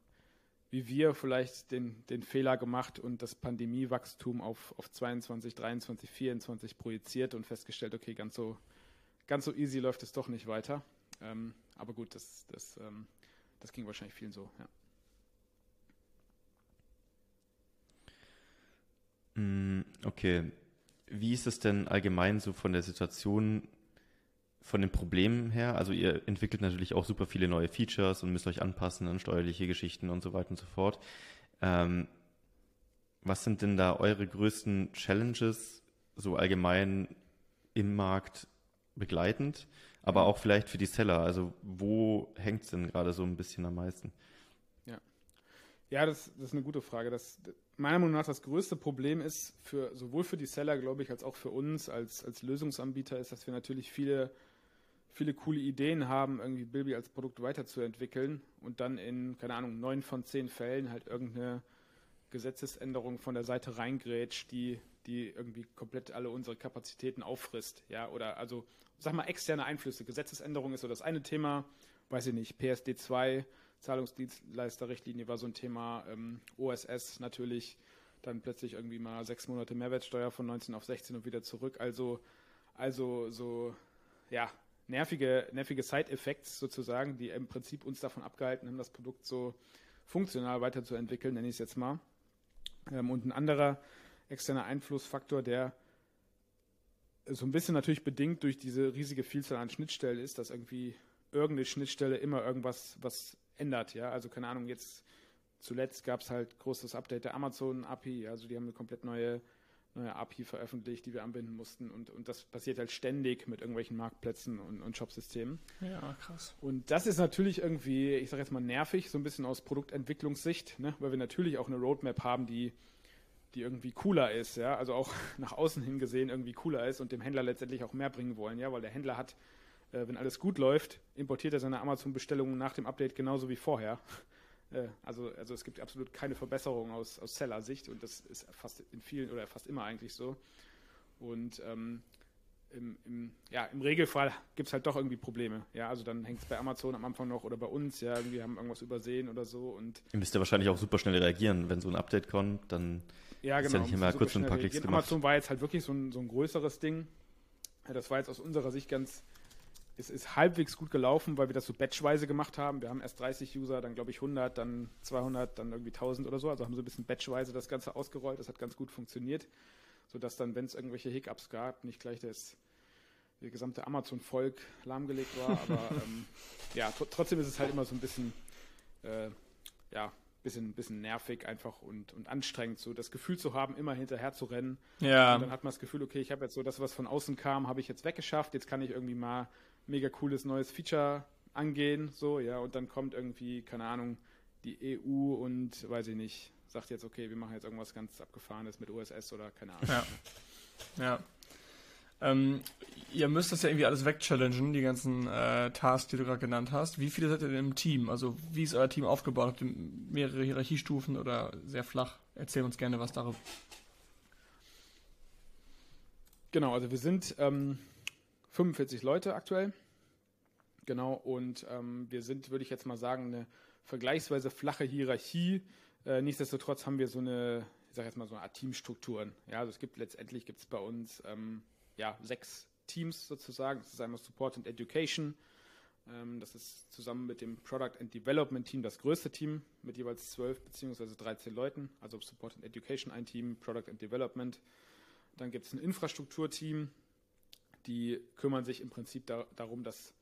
wie wir vielleicht den, den Fehler gemacht und das Pandemiewachstum auf, auf 22, 23, 24 projiziert und festgestellt, okay, ganz so, ganz so easy läuft es doch nicht weiter. Ähm, aber gut, das, das, ähm, das ging wahrscheinlich vielen so, ja. Mm, okay. Wie ist es denn allgemein so von der Situation, von den Problemen her? Also ihr entwickelt natürlich auch super viele neue Features und müsst euch anpassen an steuerliche Geschichten und so weiter und so fort. Ähm, was sind denn da eure größten Challenges so allgemein im Markt begleitend, aber auch vielleicht für die Seller? Also wo hängt es denn gerade so ein bisschen am meisten? Ja, ja das, das ist eine gute Frage. Das, meiner Meinung nach das größte Problem ist, für, sowohl für die Seller, glaube ich, als auch für uns als, als Lösungsanbieter, ist, dass wir natürlich viele, viele coole Ideen haben, irgendwie Bilby als Produkt weiterzuentwickeln und dann in, keine Ahnung, neun von zehn Fällen halt irgendeine Gesetzesänderung von der Seite reingrätscht, die, die irgendwie komplett alle unsere Kapazitäten auffrisst. Ja, oder also, sag mal, externe Einflüsse. Gesetzesänderung ist so das eine Thema, weiß ich nicht, PSD 2 Zahlungsdienstleisterrichtlinie war so ein Thema, ähm, OSS natürlich, dann plötzlich irgendwie mal sechs Monate Mehrwertsteuer von 19 auf 16 und wieder zurück. Also, also so, ja, nervige, nervige Side-Effects sozusagen, die im Prinzip uns davon abgehalten haben, das Produkt so funktional weiterzuentwickeln, nenne ich es jetzt mal. Ähm, und ein anderer externer Einflussfaktor, der so ein bisschen natürlich bedingt durch diese riesige Vielzahl an Schnittstellen ist, dass irgendwie irgendeine Schnittstelle immer irgendwas was ändert. Ja, also keine Ahnung, jetzt zuletzt gab es halt großes Update der Amazon API, also die haben eine komplett neue, neue API veröffentlicht, die wir anbinden mussten und, und das passiert halt ständig mit irgendwelchen Marktplätzen und, und Shopsystemen. Ja, krass. Und das ist natürlich irgendwie, ich sage jetzt mal nervig, so ein bisschen aus Produktentwicklungssicht, ne? weil wir natürlich auch eine Roadmap haben, die die irgendwie cooler ist, ja, also auch nach außen hin gesehen irgendwie cooler ist und dem Händler letztendlich auch mehr bringen wollen, ja, weil der Händler hat äh, wenn alles gut läuft, importiert er seine Amazon-Bestellungen nach dem Update genauso wie vorher. Äh, also, also es gibt absolut keine Verbesserung aus, aus Seller-Sicht und das ist fast in vielen oder fast immer eigentlich so. Und ähm, im, im, ja, im Regelfall gibt es halt doch irgendwie Probleme. Ja, also dann hängt es bei Amazon am Anfang noch oder bei uns, ja, irgendwie haben irgendwas übersehen oder so. Und Ihr müsst ja wahrscheinlich auch super schnell reagieren, wenn so ein Update kommt, dann ja, genau, ist ja nicht immer kurz ein paar Klicks gemacht. Amazon war jetzt halt wirklich so ein, so ein größeres Ding. Das war jetzt aus unserer Sicht ganz, es ist halbwegs gut gelaufen, weil wir das so batchweise gemacht haben. Wir haben erst 30 User, dann glaube ich 100, dann 200, dann irgendwie 1000 oder so. Also haben so ein bisschen batchweise das Ganze ausgerollt. Das hat ganz gut funktioniert, sodass dann, wenn es irgendwelche Hiccups gab, nicht gleich das der gesamte Amazon-Volk lahmgelegt war. Aber ähm, ja, trotzdem ist es halt immer so ein bisschen, äh, ja, bisschen, bisschen nervig einfach und, und anstrengend, so das Gefühl zu haben, immer hinterher zu rennen. Ja. Und dann hat man das Gefühl, okay, ich habe jetzt so das, was von außen kam, habe ich jetzt weggeschafft. Jetzt kann ich irgendwie mal mega cooles neues Feature angehen, so, ja, und dann kommt irgendwie, keine Ahnung, die EU und, weiß ich nicht, sagt jetzt, okay, wir machen jetzt irgendwas ganz Abgefahrenes mit OSS oder keine Ahnung. Ja. ja. Ähm, ihr müsst das ja irgendwie alles wegchallengen, die ganzen äh, Tasks, die du gerade genannt hast. Wie viele seid ihr denn im Team? Also, wie ist euer Team aufgebaut? Habt ihr mehrere Hierarchiestufen oder sehr flach? Erzähl uns gerne was darüber. Genau, also wir sind ähm, 45 Leute aktuell. Genau, und ähm, wir sind, würde ich jetzt mal sagen, eine vergleichsweise flache Hierarchie. Äh, nichtsdestotrotz haben wir so eine, ich sage jetzt mal so eine Art Teamstrukturen. Ja, also es gibt letztendlich gibt bei uns ähm, ja, sechs Teams sozusagen. Das ist einmal Support and Education. Ähm, das ist zusammen mit dem Product and Development Team das größte Team mit jeweils zwölf beziehungsweise 13 Leuten. Also Support and Education ein Team, Product and Development. Dann gibt es ein Infrastrukturteam, die kümmern sich im Prinzip da, darum, dass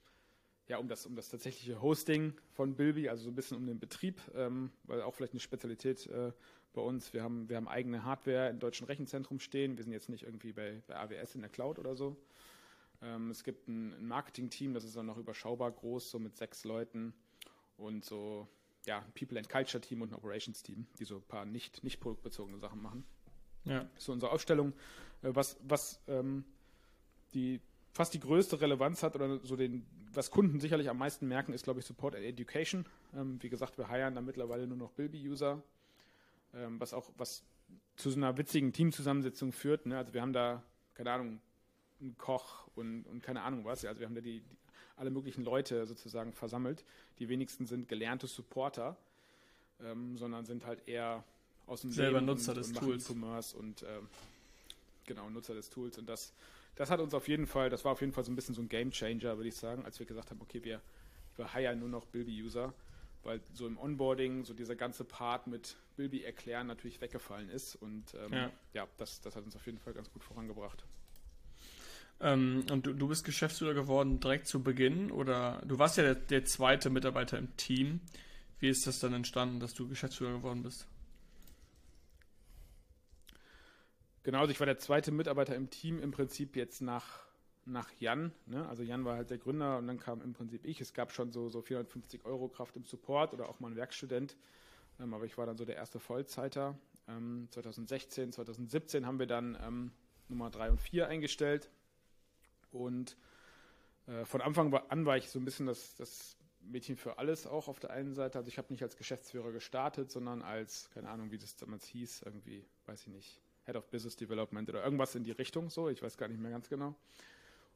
ja, um das, um das tatsächliche Hosting von Bilby, also so ein bisschen um den Betrieb, ähm, weil auch vielleicht eine Spezialität äh, bei uns. Wir haben, wir haben eigene Hardware im deutschen Rechenzentrum stehen. Wir sind jetzt nicht irgendwie bei, bei AWS in der Cloud oder so. Ähm, es gibt ein, ein Marketing-Team, das ist dann noch überschaubar groß, so mit sechs Leuten und so, ja, ein People and Culture Team und ein Operations Team, die so ein paar nicht, nicht produktbezogene Sachen machen. Ja. So unsere Aufstellung. Äh, was, was ähm, die fast die größte Relevanz hat oder so den, was Kunden sicherlich am meisten merken, ist, glaube ich, Support and Education. Ähm, wie gesagt, wir heiern da mittlerweile nur noch Bilby-User, ähm, was auch, was zu so einer witzigen Teamzusammensetzung führt. Ne? Also wir haben da, keine Ahnung, einen Koch und, und keine Ahnung was. Also wir haben da die, die alle möglichen Leute sozusagen versammelt. Die wenigsten sind gelernte Supporter, ähm, sondern sind halt eher aus dem selber Leben Nutzer und, des und Tools. E-Commerce und ähm, genau Nutzer des Tools. Und das, das hat uns auf jeden Fall, das war auf jeden Fall so ein bisschen so ein Game Changer, würde ich sagen, als wir gesagt haben, okay, wir, wir hiren nur noch Bilby-User, weil so im Onboarding so dieser ganze Part mit Bilby erklären natürlich weggefallen ist und ähm, ja, ja das, das hat uns auf jeden Fall ganz gut vorangebracht. Ähm, und du, du bist Geschäftsführer geworden direkt zu Beginn oder du warst ja der, der zweite Mitarbeiter im Team. Wie ist das dann entstanden, dass du Geschäftsführer geworden bist? Genau, also ich war der zweite Mitarbeiter im Team, im Prinzip jetzt nach, nach Jan. Ne? Also Jan war halt der Gründer und dann kam im Prinzip ich. Es gab schon so, so 450 Euro Kraft im Support oder auch mal ein Werkstudent. Ähm, aber ich war dann so der erste Vollzeiter. Ähm, 2016, 2017 haben wir dann ähm, Nummer 3 und 4 eingestellt. Und äh, von Anfang an war ich so ein bisschen das, das Mädchen für alles auch auf der einen Seite. Also ich habe nicht als Geschäftsführer gestartet, sondern als, keine Ahnung, wie das damals hieß, irgendwie, weiß ich nicht, Head of Business Development oder irgendwas in die Richtung so. Ich weiß gar nicht mehr ganz genau.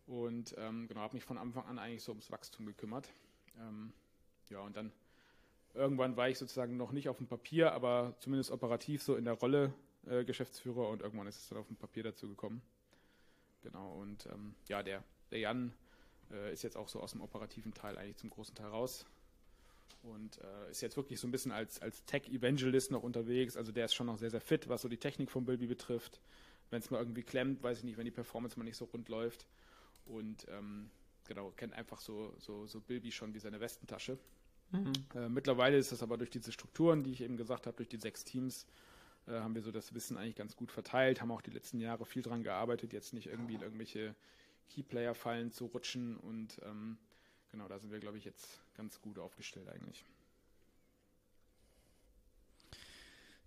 Und ähm, genau, habe mich von Anfang an eigentlich so ums Wachstum gekümmert. Ähm, ja, und dann irgendwann war ich sozusagen noch nicht auf dem Papier, aber zumindest operativ so in der Rolle äh, Geschäftsführer und irgendwann ist es dann auf dem Papier dazu gekommen. Genau, und ähm, ja, der, der Jan äh, ist jetzt auch so aus dem operativen Teil eigentlich zum großen Teil raus. Und äh, ist jetzt wirklich so ein bisschen als, als Tech-Evangelist noch unterwegs. Also der ist schon noch sehr, sehr fit, was so die Technik von Bilby betrifft. Wenn es mal irgendwie klemmt, weiß ich nicht, wenn die Performance mal nicht so rund läuft. Und ähm, genau, kennt einfach so, so, so Bilby schon wie seine Westentasche. Mhm. Äh, mittlerweile ist das aber durch diese Strukturen, die ich eben gesagt habe, durch die sechs Teams, äh, haben wir so das Wissen eigentlich ganz gut verteilt, haben auch die letzten Jahre viel dran gearbeitet, jetzt nicht irgendwie in irgendwelche Keyplayer-Fallen zu rutschen und ähm, genau, da sind wir, glaube ich, jetzt ganz gut aufgestellt eigentlich.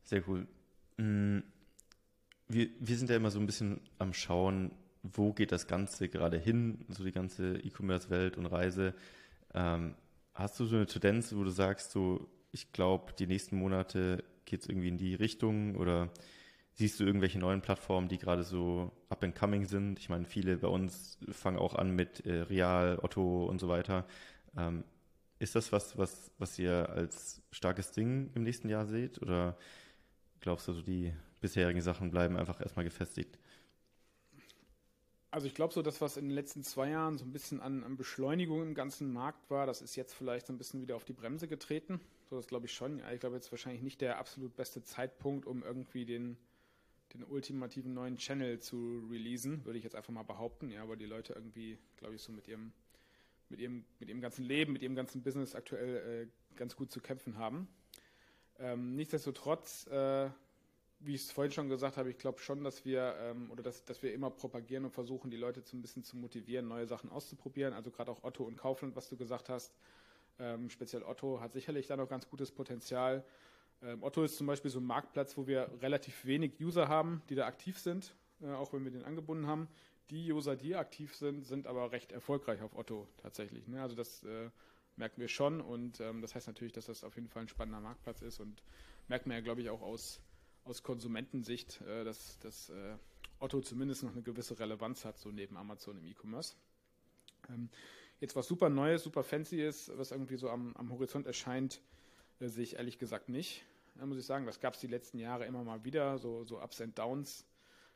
Sehr cool. Mm, wir, wir sind ja immer so ein bisschen am Schauen, wo geht das Ganze gerade hin, so die ganze E-Commerce-Welt und Reise. Ähm, hast du so eine Tendenz, wo du sagst, so, ich glaube, die nächsten Monate geht es irgendwie in die Richtung oder siehst du irgendwelche neuen Plattformen, die gerade so up and coming sind? Ich meine, viele bei uns fangen auch an mit äh, Real, Otto und so weiter. Ähm, ist das was, was, was ihr als starkes Ding im nächsten Jahr seht oder glaubst du, die bisherigen Sachen bleiben einfach erstmal gefestigt? Also ich glaube so, dass was in den letzten zwei Jahren so ein bisschen an, an, Beschleunigung im ganzen Markt war, das ist jetzt vielleicht so ein bisschen wieder auf die Bremse getreten. So, das glaube ich schon. Ich glaube jetzt wahrscheinlich nicht der absolut beste Zeitpunkt, um irgendwie den, den ultimativen neuen Channel zu releasen, würde ich jetzt einfach mal behaupten. Ja, weil die Leute irgendwie, glaube ich, so mit ihrem, mit ihrem, mit ihrem ganzen Leben, mit ihrem ganzen Business aktuell äh, ganz gut zu kämpfen haben. Ähm, nichtsdestotrotz äh, wie ich es vorhin schon gesagt habe, ich glaube schon, dass wir ähm, oder dass, dass wir immer propagieren und versuchen, die Leute so ein bisschen zu motivieren, neue Sachen auszuprobieren. Also gerade auch Otto und Kaufland, was du gesagt hast. Ähm, speziell Otto hat sicherlich da noch ganz gutes Potenzial. Ähm, Otto ist zum Beispiel so ein Marktplatz, wo wir relativ wenig User haben, die da aktiv sind, äh, auch wenn wir den angebunden haben. Die User, die aktiv sind, sind aber recht erfolgreich auf Otto tatsächlich. Ne? Also das äh, merken wir schon und ähm, das heißt natürlich, dass das auf jeden Fall ein spannender Marktplatz ist und merkt man ja, glaube ich, auch aus aus Konsumentensicht, äh, dass, dass äh, Otto zumindest noch eine gewisse Relevanz hat, so neben Amazon im E-Commerce. Ähm, jetzt was super Neues, super fancy ist, was irgendwie so am, am Horizont erscheint, äh, sehe ich ehrlich gesagt nicht. Da muss ich sagen, das gab es die letzten Jahre immer mal wieder, so, so Ups and Downs.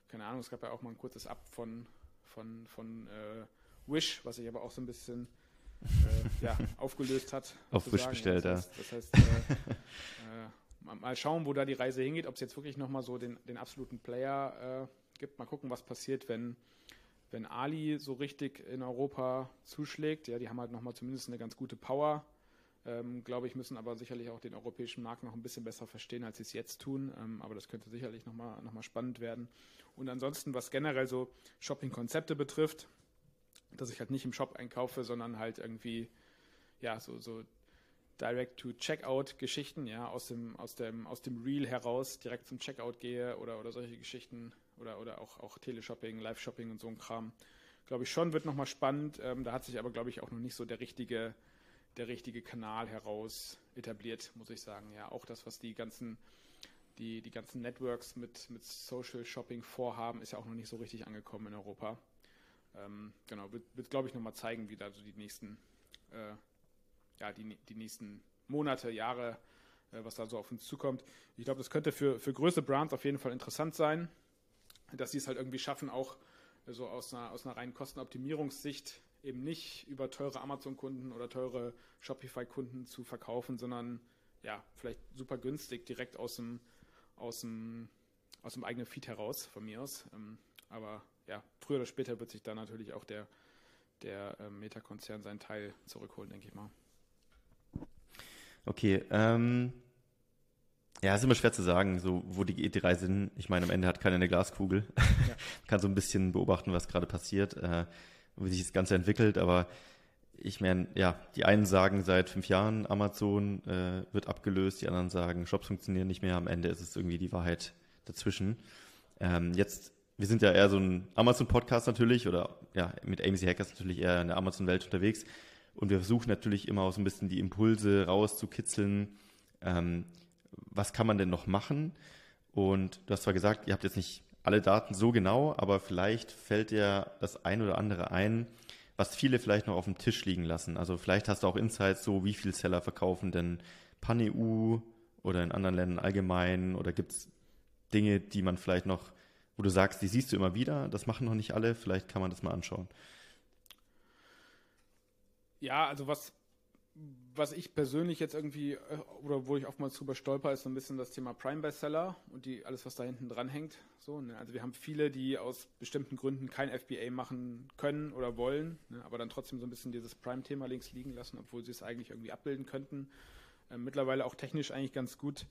Keine Ahnung, es gab ja auch mal ein kurzes Up von, von, von äh, Wish, was sich aber auch so ein bisschen äh, ja, aufgelöst hat. Auf Wish bestellt, ja. Das heißt, das heißt äh, äh, mal schauen, wo da die Reise hingeht, ob es jetzt wirklich nochmal so den, den absoluten Player äh, gibt. Mal gucken, was passiert, wenn, wenn Ali so richtig in Europa zuschlägt. Ja, die haben halt nochmal zumindest eine ganz gute Power. Ähm, glaube ich, müssen aber sicherlich auch den europäischen Markt noch ein bisschen besser verstehen, als sie es jetzt tun. Ähm, aber das könnte sicherlich nochmal noch mal spannend werden. Und ansonsten, was generell so Shopping-Konzepte betrifft, dass ich halt nicht im Shop einkaufe, sondern halt irgendwie, ja, so, so Direct-to-Checkout-Geschichten, ja, aus dem, aus dem, aus dem Reel heraus direkt zum Checkout gehe oder, oder solche Geschichten oder, oder auch, auch Teleshopping, Live-Shopping und so ein Kram. Glaube ich schon, wird nochmal spannend. Ähm, da hat sich aber, glaube ich, auch noch nicht so der richtige, der richtige Kanal heraus etabliert, muss ich sagen. Ja, auch das, was die ganzen die, die ganzen Networks mit, mit Social Shopping vorhaben, ist ja auch noch nicht so richtig angekommen in Europa. Ähm, genau, wird, wird glaube ich, nochmal zeigen, wie da so die nächsten, äh, ja, die, die nächsten Monate, Jahre, äh, was da so auf uns zukommt. Ich glaube, das könnte für, für größere Brands auf jeden Fall interessant sein, dass sie es halt irgendwie schaffen, auch so aus einer, aus einer reinen Kostenoptimierungssicht eben nicht über teure Amazon-Kunden oder teure Shopify-Kunden zu verkaufen, sondern ja, vielleicht super günstig direkt aus dem, aus dem, aus dem eigenen Feed heraus, von mir aus. Ähm, aber ja, früher oder später wird sich da natürlich auch der, der äh, Meta-Konzern seinen Teil zurückholen, denke ich mal. Okay, ähm, ja, ist immer schwer zu sagen, so wo die geht die Reise hin. Ich meine, am Ende hat keiner eine Glaskugel. Ja. Kann so ein bisschen beobachten, was gerade passiert, äh, wie sich das Ganze entwickelt, aber ich meine, ja, die einen sagen seit fünf Jahren, Amazon äh, wird abgelöst, die anderen sagen, Shops funktionieren nicht mehr. Am Ende ist es irgendwie die Wahrheit dazwischen. Ähm, jetzt, wir sind ja eher so ein Amazon-Podcast natürlich oder ja, mit AMC Hackers natürlich eher in der Amazon-Welt unterwegs. Und wir versuchen natürlich immer auch so ein bisschen die Impulse rauszukitzeln. Ähm, was kann man denn noch machen? Und du hast zwar gesagt, ihr habt jetzt nicht alle Daten so genau, aber vielleicht fällt dir das ein oder andere ein, was viele vielleicht noch auf dem Tisch liegen lassen. Also vielleicht hast du auch Insights, so wie viel Seller verkaufen denn Pan-EU oder in anderen Ländern allgemein oder gibt es Dinge, die man vielleicht noch, wo du sagst, die siehst du immer wieder, das machen noch nicht alle, vielleicht kann man das mal anschauen. Ja, also was was ich persönlich jetzt irgendwie, äh, oder wo ich oftmals drüber stolper, ist so ein bisschen das Thema Prime Bestseller und die, alles, was da hinten dran hängt. So, ne? Also wir haben viele, die aus bestimmten Gründen kein FBA machen können oder wollen, ne? aber dann trotzdem so ein bisschen dieses Prime-Thema links liegen lassen, obwohl sie es eigentlich irgendwie abbilden könnten. Äh, mittlerweile auch technisch eigentlich ganz gut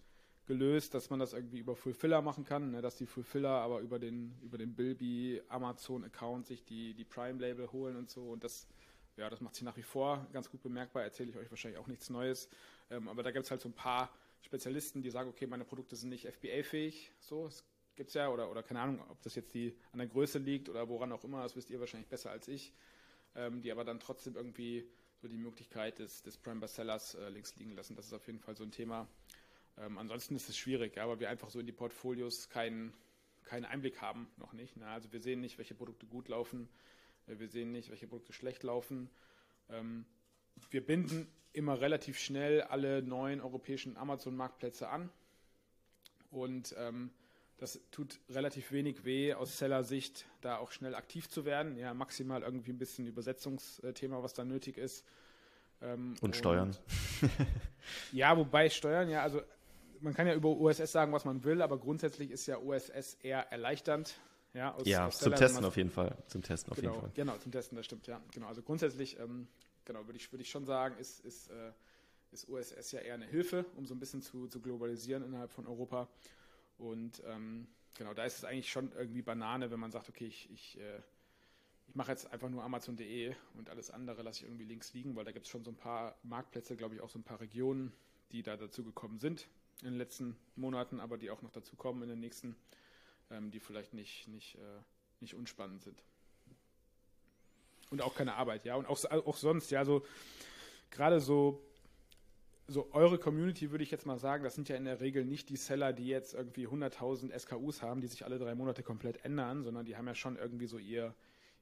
gelöst, dass man das irgendwie über Fulfiller machen kann, ne? dass die Fulfiller aber über den, über den Bilby Amazon-Account sich die, die Prime-Label holen und so und das ja, das macht sich nach wie vor ganz gut bemerkbar, erzähle ich euch wahrscheinlich auch nichts Neues. Ähm, aber da gibt es halt so ein paar Spezialisten, die sagen, okay, meine Produkte sind nicht FBA-fähig. So, es gibt es ja, oder, oder keine Ahnung, ob das jetzt die an der Größe liegt oder woran auch immer, das wisst ihr wahrscheinlich besser als ich. Ähm, die aber dann trotzdem irgendwie so die Möglichkeit des, des Prime Bestsellers äh, links liegen lassen. Das ist auf jeden Fall so ein Thema. Ähm, ansonsten ist es schwierig, ja, weil wir einfach so in die Portfolios keinen keinen Einblick haben, noch nicht. Na, also wir sehen nicht, welche Produkte gut laufen, wir sehen nicht, welche Produkte schlecht laufen. Ähm, wir binden immer relativ schnell alle neuen europäischen Amazon-Marktplätze an. Und ähm, das tut relativ wenig weh, aus Seller-Sicht da auch schnell aktiv zu werden. Ja, maximal irgendwie ein bisschen Übersetzungsthema, was da nötig ist. Ähm, und, und Steuern. ja, wobei Steuern, ja, also man kann ja über USS sagen, was man will, aber grundsätzlich ist ja USS eher erleichternd. Ja, aus, ja aus zum Testen auf jeden Fall. Zum Testen auf genau, jeden Fall. Genau, zum Testen, das stimmt, ja. Genau, also grundsätzlich, ähm, genau, würde ich, würde ich schon sagen, ist, ist, äh, ist USS ja eher eine Hilfe, um so ein bisschen zu, zu globalisieren innerhalb von Europa. Und ähm, genau, da ist es eigentlich schon irgendwie Banane, wenn man sagt, okay, ich, ich, äh, ich mache jetzt einfach nur Amazon.de und alles andere lasse ich irgendwie links liegen, weil da gibt es schon so ein paar Marktplätze, glaube ich, auch so ein paar Regionen, die da dazu gekommen sind in den letzten Monaten, aber die auch noch dazu kommen in den nächsten ähm, die vielleicht nicht, nicht, äh, nicht unspannend sind. Und auch keine Arbeit, ja. Und auch, auch sonst, ja, so gerade so, so eure Community würde ich jetzt mal sagen, das sind ja in der Regel nicht die Seller, die jetzt irgendwie 100.000 SKUs haben, die sich alle drei Monate komplett ändern, sondern die haben ja schon irgendwie so ihr,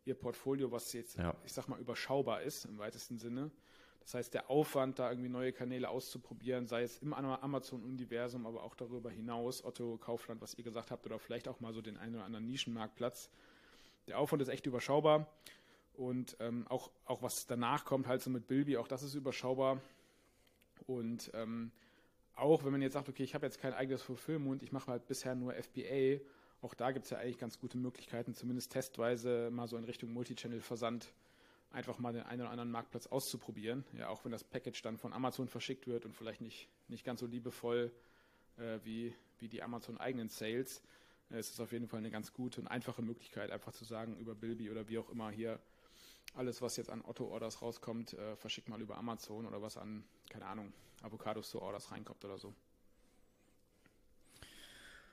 ihr Portfolio, was jetzt, ja. ich sag mal, überschaubar ist im weitesten Sinne. Das heißt, der Aufwand, da irgendwie neue Kanäle auszuprobieren, sei es im Amazon-Universum, aber auch darüber hinaus, Otto, Kaufland, was ihr gesagt habt, oder vielleicht auch mal so den einen oder anderen Nischenmarktplatz. Der Aufwand ist echt überschaubar. Und ähm, auch, auch was danach kommt, halt so mit Bilby, auch das ist überschaubar. Und ähm, auch wenn man jetzt sagt, okay, ich habe jetzt kein eigenes Fulfillment, ich mache halt bisher nur FBA, auch da gibt es ja eigentlich ganz gute Möglichkeiten, zumindest testweise mal so in Richtung Multichannel-Versand einfach mal den einen oder anderen Marktplatz auszuprobieren. Ja, auch wenn das Package dann von Amazon verschickt wird und vielleicht nicht, nicht ganz so liebevoll äh, wie, wie die Amazon-eigenen Sales. Äh, es ist auf jeden Fall eine ganz gute und einfache Möglichkeit, einfach zu sagen, über Bilby oder wie auch immer hier alles, was jetzt an Otto-Orders rauskommt, äh, verschickt mal über Amazon oder was an, keine Ahnung, Avocados-Orders reinkommt oder so.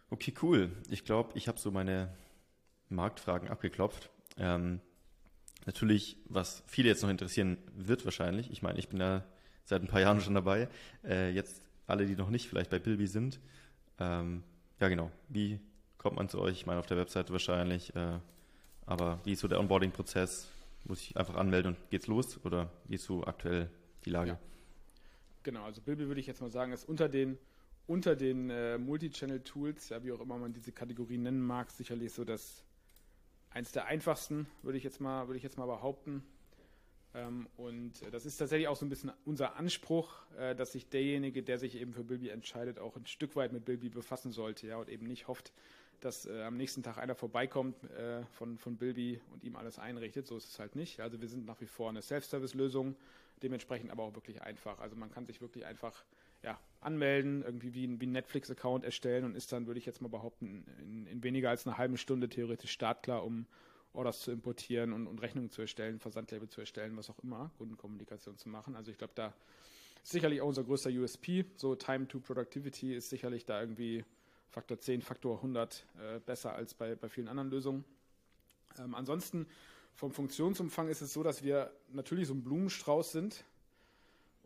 Okay, cool. Ich glaube, ich habe so meine Marktfragen abgeklopft. Ähm, Natürlich, was viele jetzt noch interessieren wird wahrscheinlich, ich meine, ich bin ja seit ein paar Jahren schon dabei, äh, jetzt alle, die noch nicht vielleicht bei Bilby sind, ähm, ja, genau. Wie kommt man zu euch? Ich meine, auf der Webseite wahrscheinlich. Äh, aber wie ist so der Onboarding-Prozess? Muss ich einfach anmelden und geht's los? Oder wie ist so aktuell die Lage? Ja. Genau, also Bilby würde ich jetzt mal sagen, ist unter den, unter den äh, Multi-Channel-Tools, ja, wie auch immer man diese Kategorie nennen mag, sicherlich so das eins der einfachsten, würde ich jetzt mal, würde ich jetzt mal behaupten. Ähm, und das ist tatsächlich auch so ein bisschen unser Anspruch, äh, dass sich derjenige, der sich eben für Bilby entscheidet, auch ein Stück weit mit Bilby befassen sollte, ja, und eben nicht hofft, dass äh, am nächsten Tag einer vorbeikommt äh, von, von Bilby und ihm alles einrichtet. So ist es halt nicht. Also wir sind nach wie vor eine Self-Service-Lösung, dementsprechend aber auch wirklich einfach. Also man kann sich wirklich einfach ja, anmelden, irgendwie wie ein, wie ein Netflix-Account erstellen und ist dann, würde ich jetzt mal behaupten, in, in, weniger als einer halben Stunde theoretisch startklar, um Orders zu importieren und, und Rechnungen zu erstellen, Versandlabel zu erstellen, was auch immer, Kundenkommunikation zu machen. Also ich glaube, da ist sicherlich auch unser größter USP. So Time to Productivity ist sicherlich da irgendwie Faktor 10, Faktor 100 äh, besser als bei, bei vielen anderen Lösungen. Ähm, ansonsten vom Funktionsumfang ist es so, dass wir natürlich so ein Blumenstrauß sind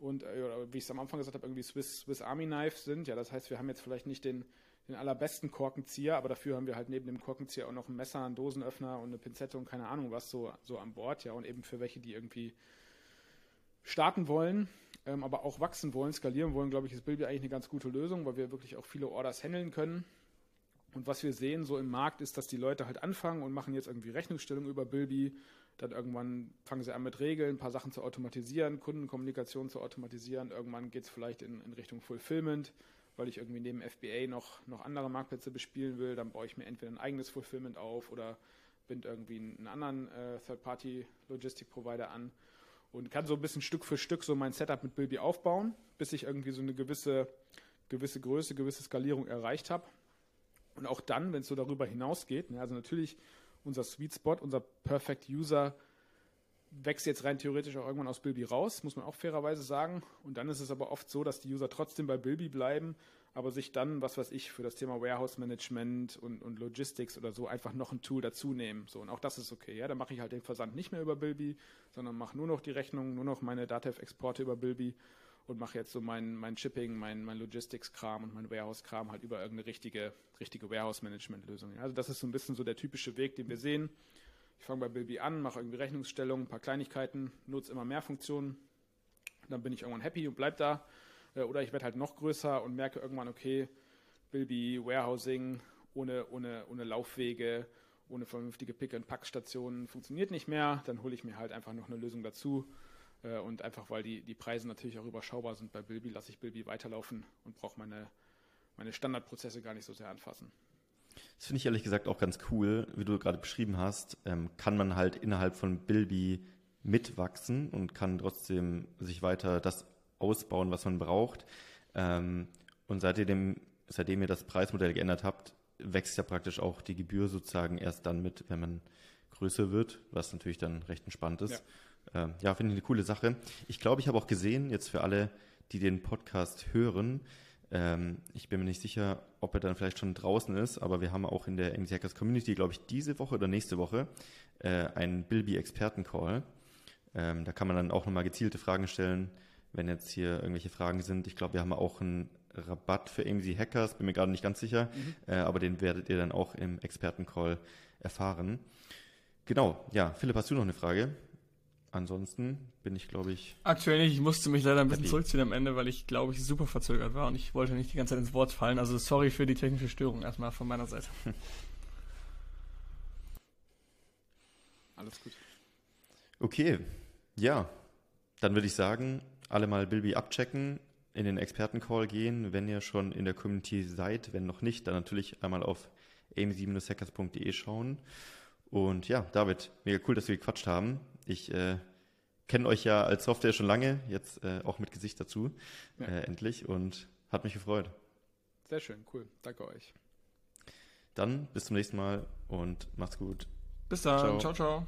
und äh, wie ich es am Anfang gesagt habe, irgendwie Swiss, Swiss Army Knife sind. Ja, das heißt, wir haben jetzt vielleicht nicht den, den allerbesten Korkenzieher, aber dafür haben wir halt neben dem Korkenzieher auch noch ein Messer, einen Dosenöffner und eine Pinzette und keine Ahnung was so, so an Bord. Ja, und eben für welche, die irgendwie starten wollen, ähm, aber auch wachsen wollen, skalieren wollen, glaube ich, ist Bilby eigentlich eine ganz gute Lösung, weil wir wirklich auch viele Orders handeln können. Und was wir sehen so im Markt ist, dass die Leute halt anfangen und machen jetzt irgendwie Rechnungsstellung über Bilby. Dann irgendwann fangen sie an mit Regeln, ein paar Sachen zu automatisieren, Kundenkommunikation zu automatisieren. Irgendwann geht es vielleicht in, in, Richtung Fulfillment, weil ich irgendwie neben FBA noch, noch andere Marktplätze bespielen will. Dann baue ich mir entweder ein eigenes Fulfillment auf oder binde irgendwie einen anderen äh, Third-Party-Logistik-Provider an und kann so ein bisschen Stück für Stück so mein Setup mit Bilby aufbauen, bis ich irgendwie so eine gewisse, gewisse Größe, gewisse Skalierung erreicht habe. Und auch dann, wenn es so darüber hinausgeht, ne, also natürlich unser Sweet Spot, unser Perfect User wächst jetzt rein theoretisch auch irgendwann aus Bilby raus, muss man auch fairerweise sagen. Und dann ist es aber oft so, dass die User trotzdem bei Bilby bleiben, aber sich dann, was weiß ich, für das Thema Warehouse Management und, und Logistics oder so einfach noch ein Tool dazu nehmen. So, und auch das ist okay. Ja, dann mache ich halt den Versand nicht mehr über Bilby, sondern mache nur noch die Rechnung, nur noch meine Datev-Exporte über Bilby und mache jetzt so mein, mein Shipping, mein, mein Logistics-Kram und mein Warehouse-Kram halt über irgendeine richtige, richtige Warehouse-Management-Lösung. Also das ist so ein bisschen so der typische Weg, den wir sehen. Ich fange bei Bilby an, mache irgendwie Rechnungsstellungen, ein paar Kleinigkeiten, nutze immer mehr Funktionen. Dann bin ich irgendwann happy und bleib da äh, oder ich werde halt noch größer und merke irgendwann, okay, Bilby, Warehousing ohne, ohne, ohne Laufwege, ohne vernünftige Pick-and-Pack-Stationen funktioniert nicht mehr. Dann hole ich mir halt einfach noch eine Lösung dazu. Äh, und einfach weil die, die Preise natürlich auch überschaubar sind bei Bilby, lasse ich Bilby weiterlaufen und brauche meine, meine Standardprozesse gar nicht so sehr anfassen. Das finde ich ehrlich gesagt auch ganz cool, wie du gerade beschrieben hast, ähm, kann man halt innerhalb von Bilby mitwachsen und kann trotzdem sich weiter das ausbauen, was man braucht. Ähm, und seitdem, seitdem ihr das Preismodell geändert habt, wächst ja praktisch auch die Gebühr sozusagen erst dann mit, wenn man größer wird, was natürlich dann recht entspannt ist. Ja, ähm, ja finde ich eine coole Sache. Ich glaube, ich habe auch gesehen, jetzt für alle, die den Podcast hören, ähm, ich bin mir nicht sicher, ob er dann vielleicht schon draußen ist, aber wir haben auch in der MC Hackers Community, glaube ich, diese Woche oder nächste Woche äh, einen Bilby Experten Call. Ähm, da kann man dann auch nochmal gezielte Fragen stellen, wenn jetzt hier irgendwelche Fragen sind. Ich glaube, wir haben auch einen Rabatt für AMZ Hackers, bin mir gerade nicht ganz sicher, mhm. äh, aber den werdet ihr dann auch im Expertencall erfahren. Genau, ja, Philipp, hast du noch eine Frage? Ansonsten bin ich, glaube ich. Aktuell nicht. Ich musste mich leider ein bisschen zurückziehen am Ende, weil ich, glaube ich, super verzögert war und ich wollte nicht die ganze Zeit ins Wort fallen. Also sorry für die technische Störung erstmal von meiner Seite. Alles gut. Okay, ja. Dann würde ich sagen, alle mal Bilby abchecken, in den Expertencall gehen, wenn ihr schon in der Community seid. Wenn noch nicht, dann natürlich einmal auf aim7-hackers.de schauen. Und ja, David, mega cool, dass wir gequatscht haben. Ich äh, kenne euch ja als Software schon lange, jetzt äh, auch mit Gesicht dazu, ja. äh, endlich. Und hat mich gefreut. Sehr schön, cool. Danke euch. Dann bis zum nächsten Mal und macht's gut. Bis dann. ciao. ciao. ciao.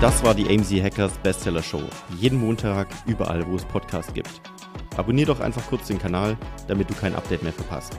Das war die AMZ Hackers Bestseller Show. Jeden Montag, überall, wo es Podcasts gibt. Abonnier doch einfach kurz den Kanal, damit du kein Update mehr verpasst.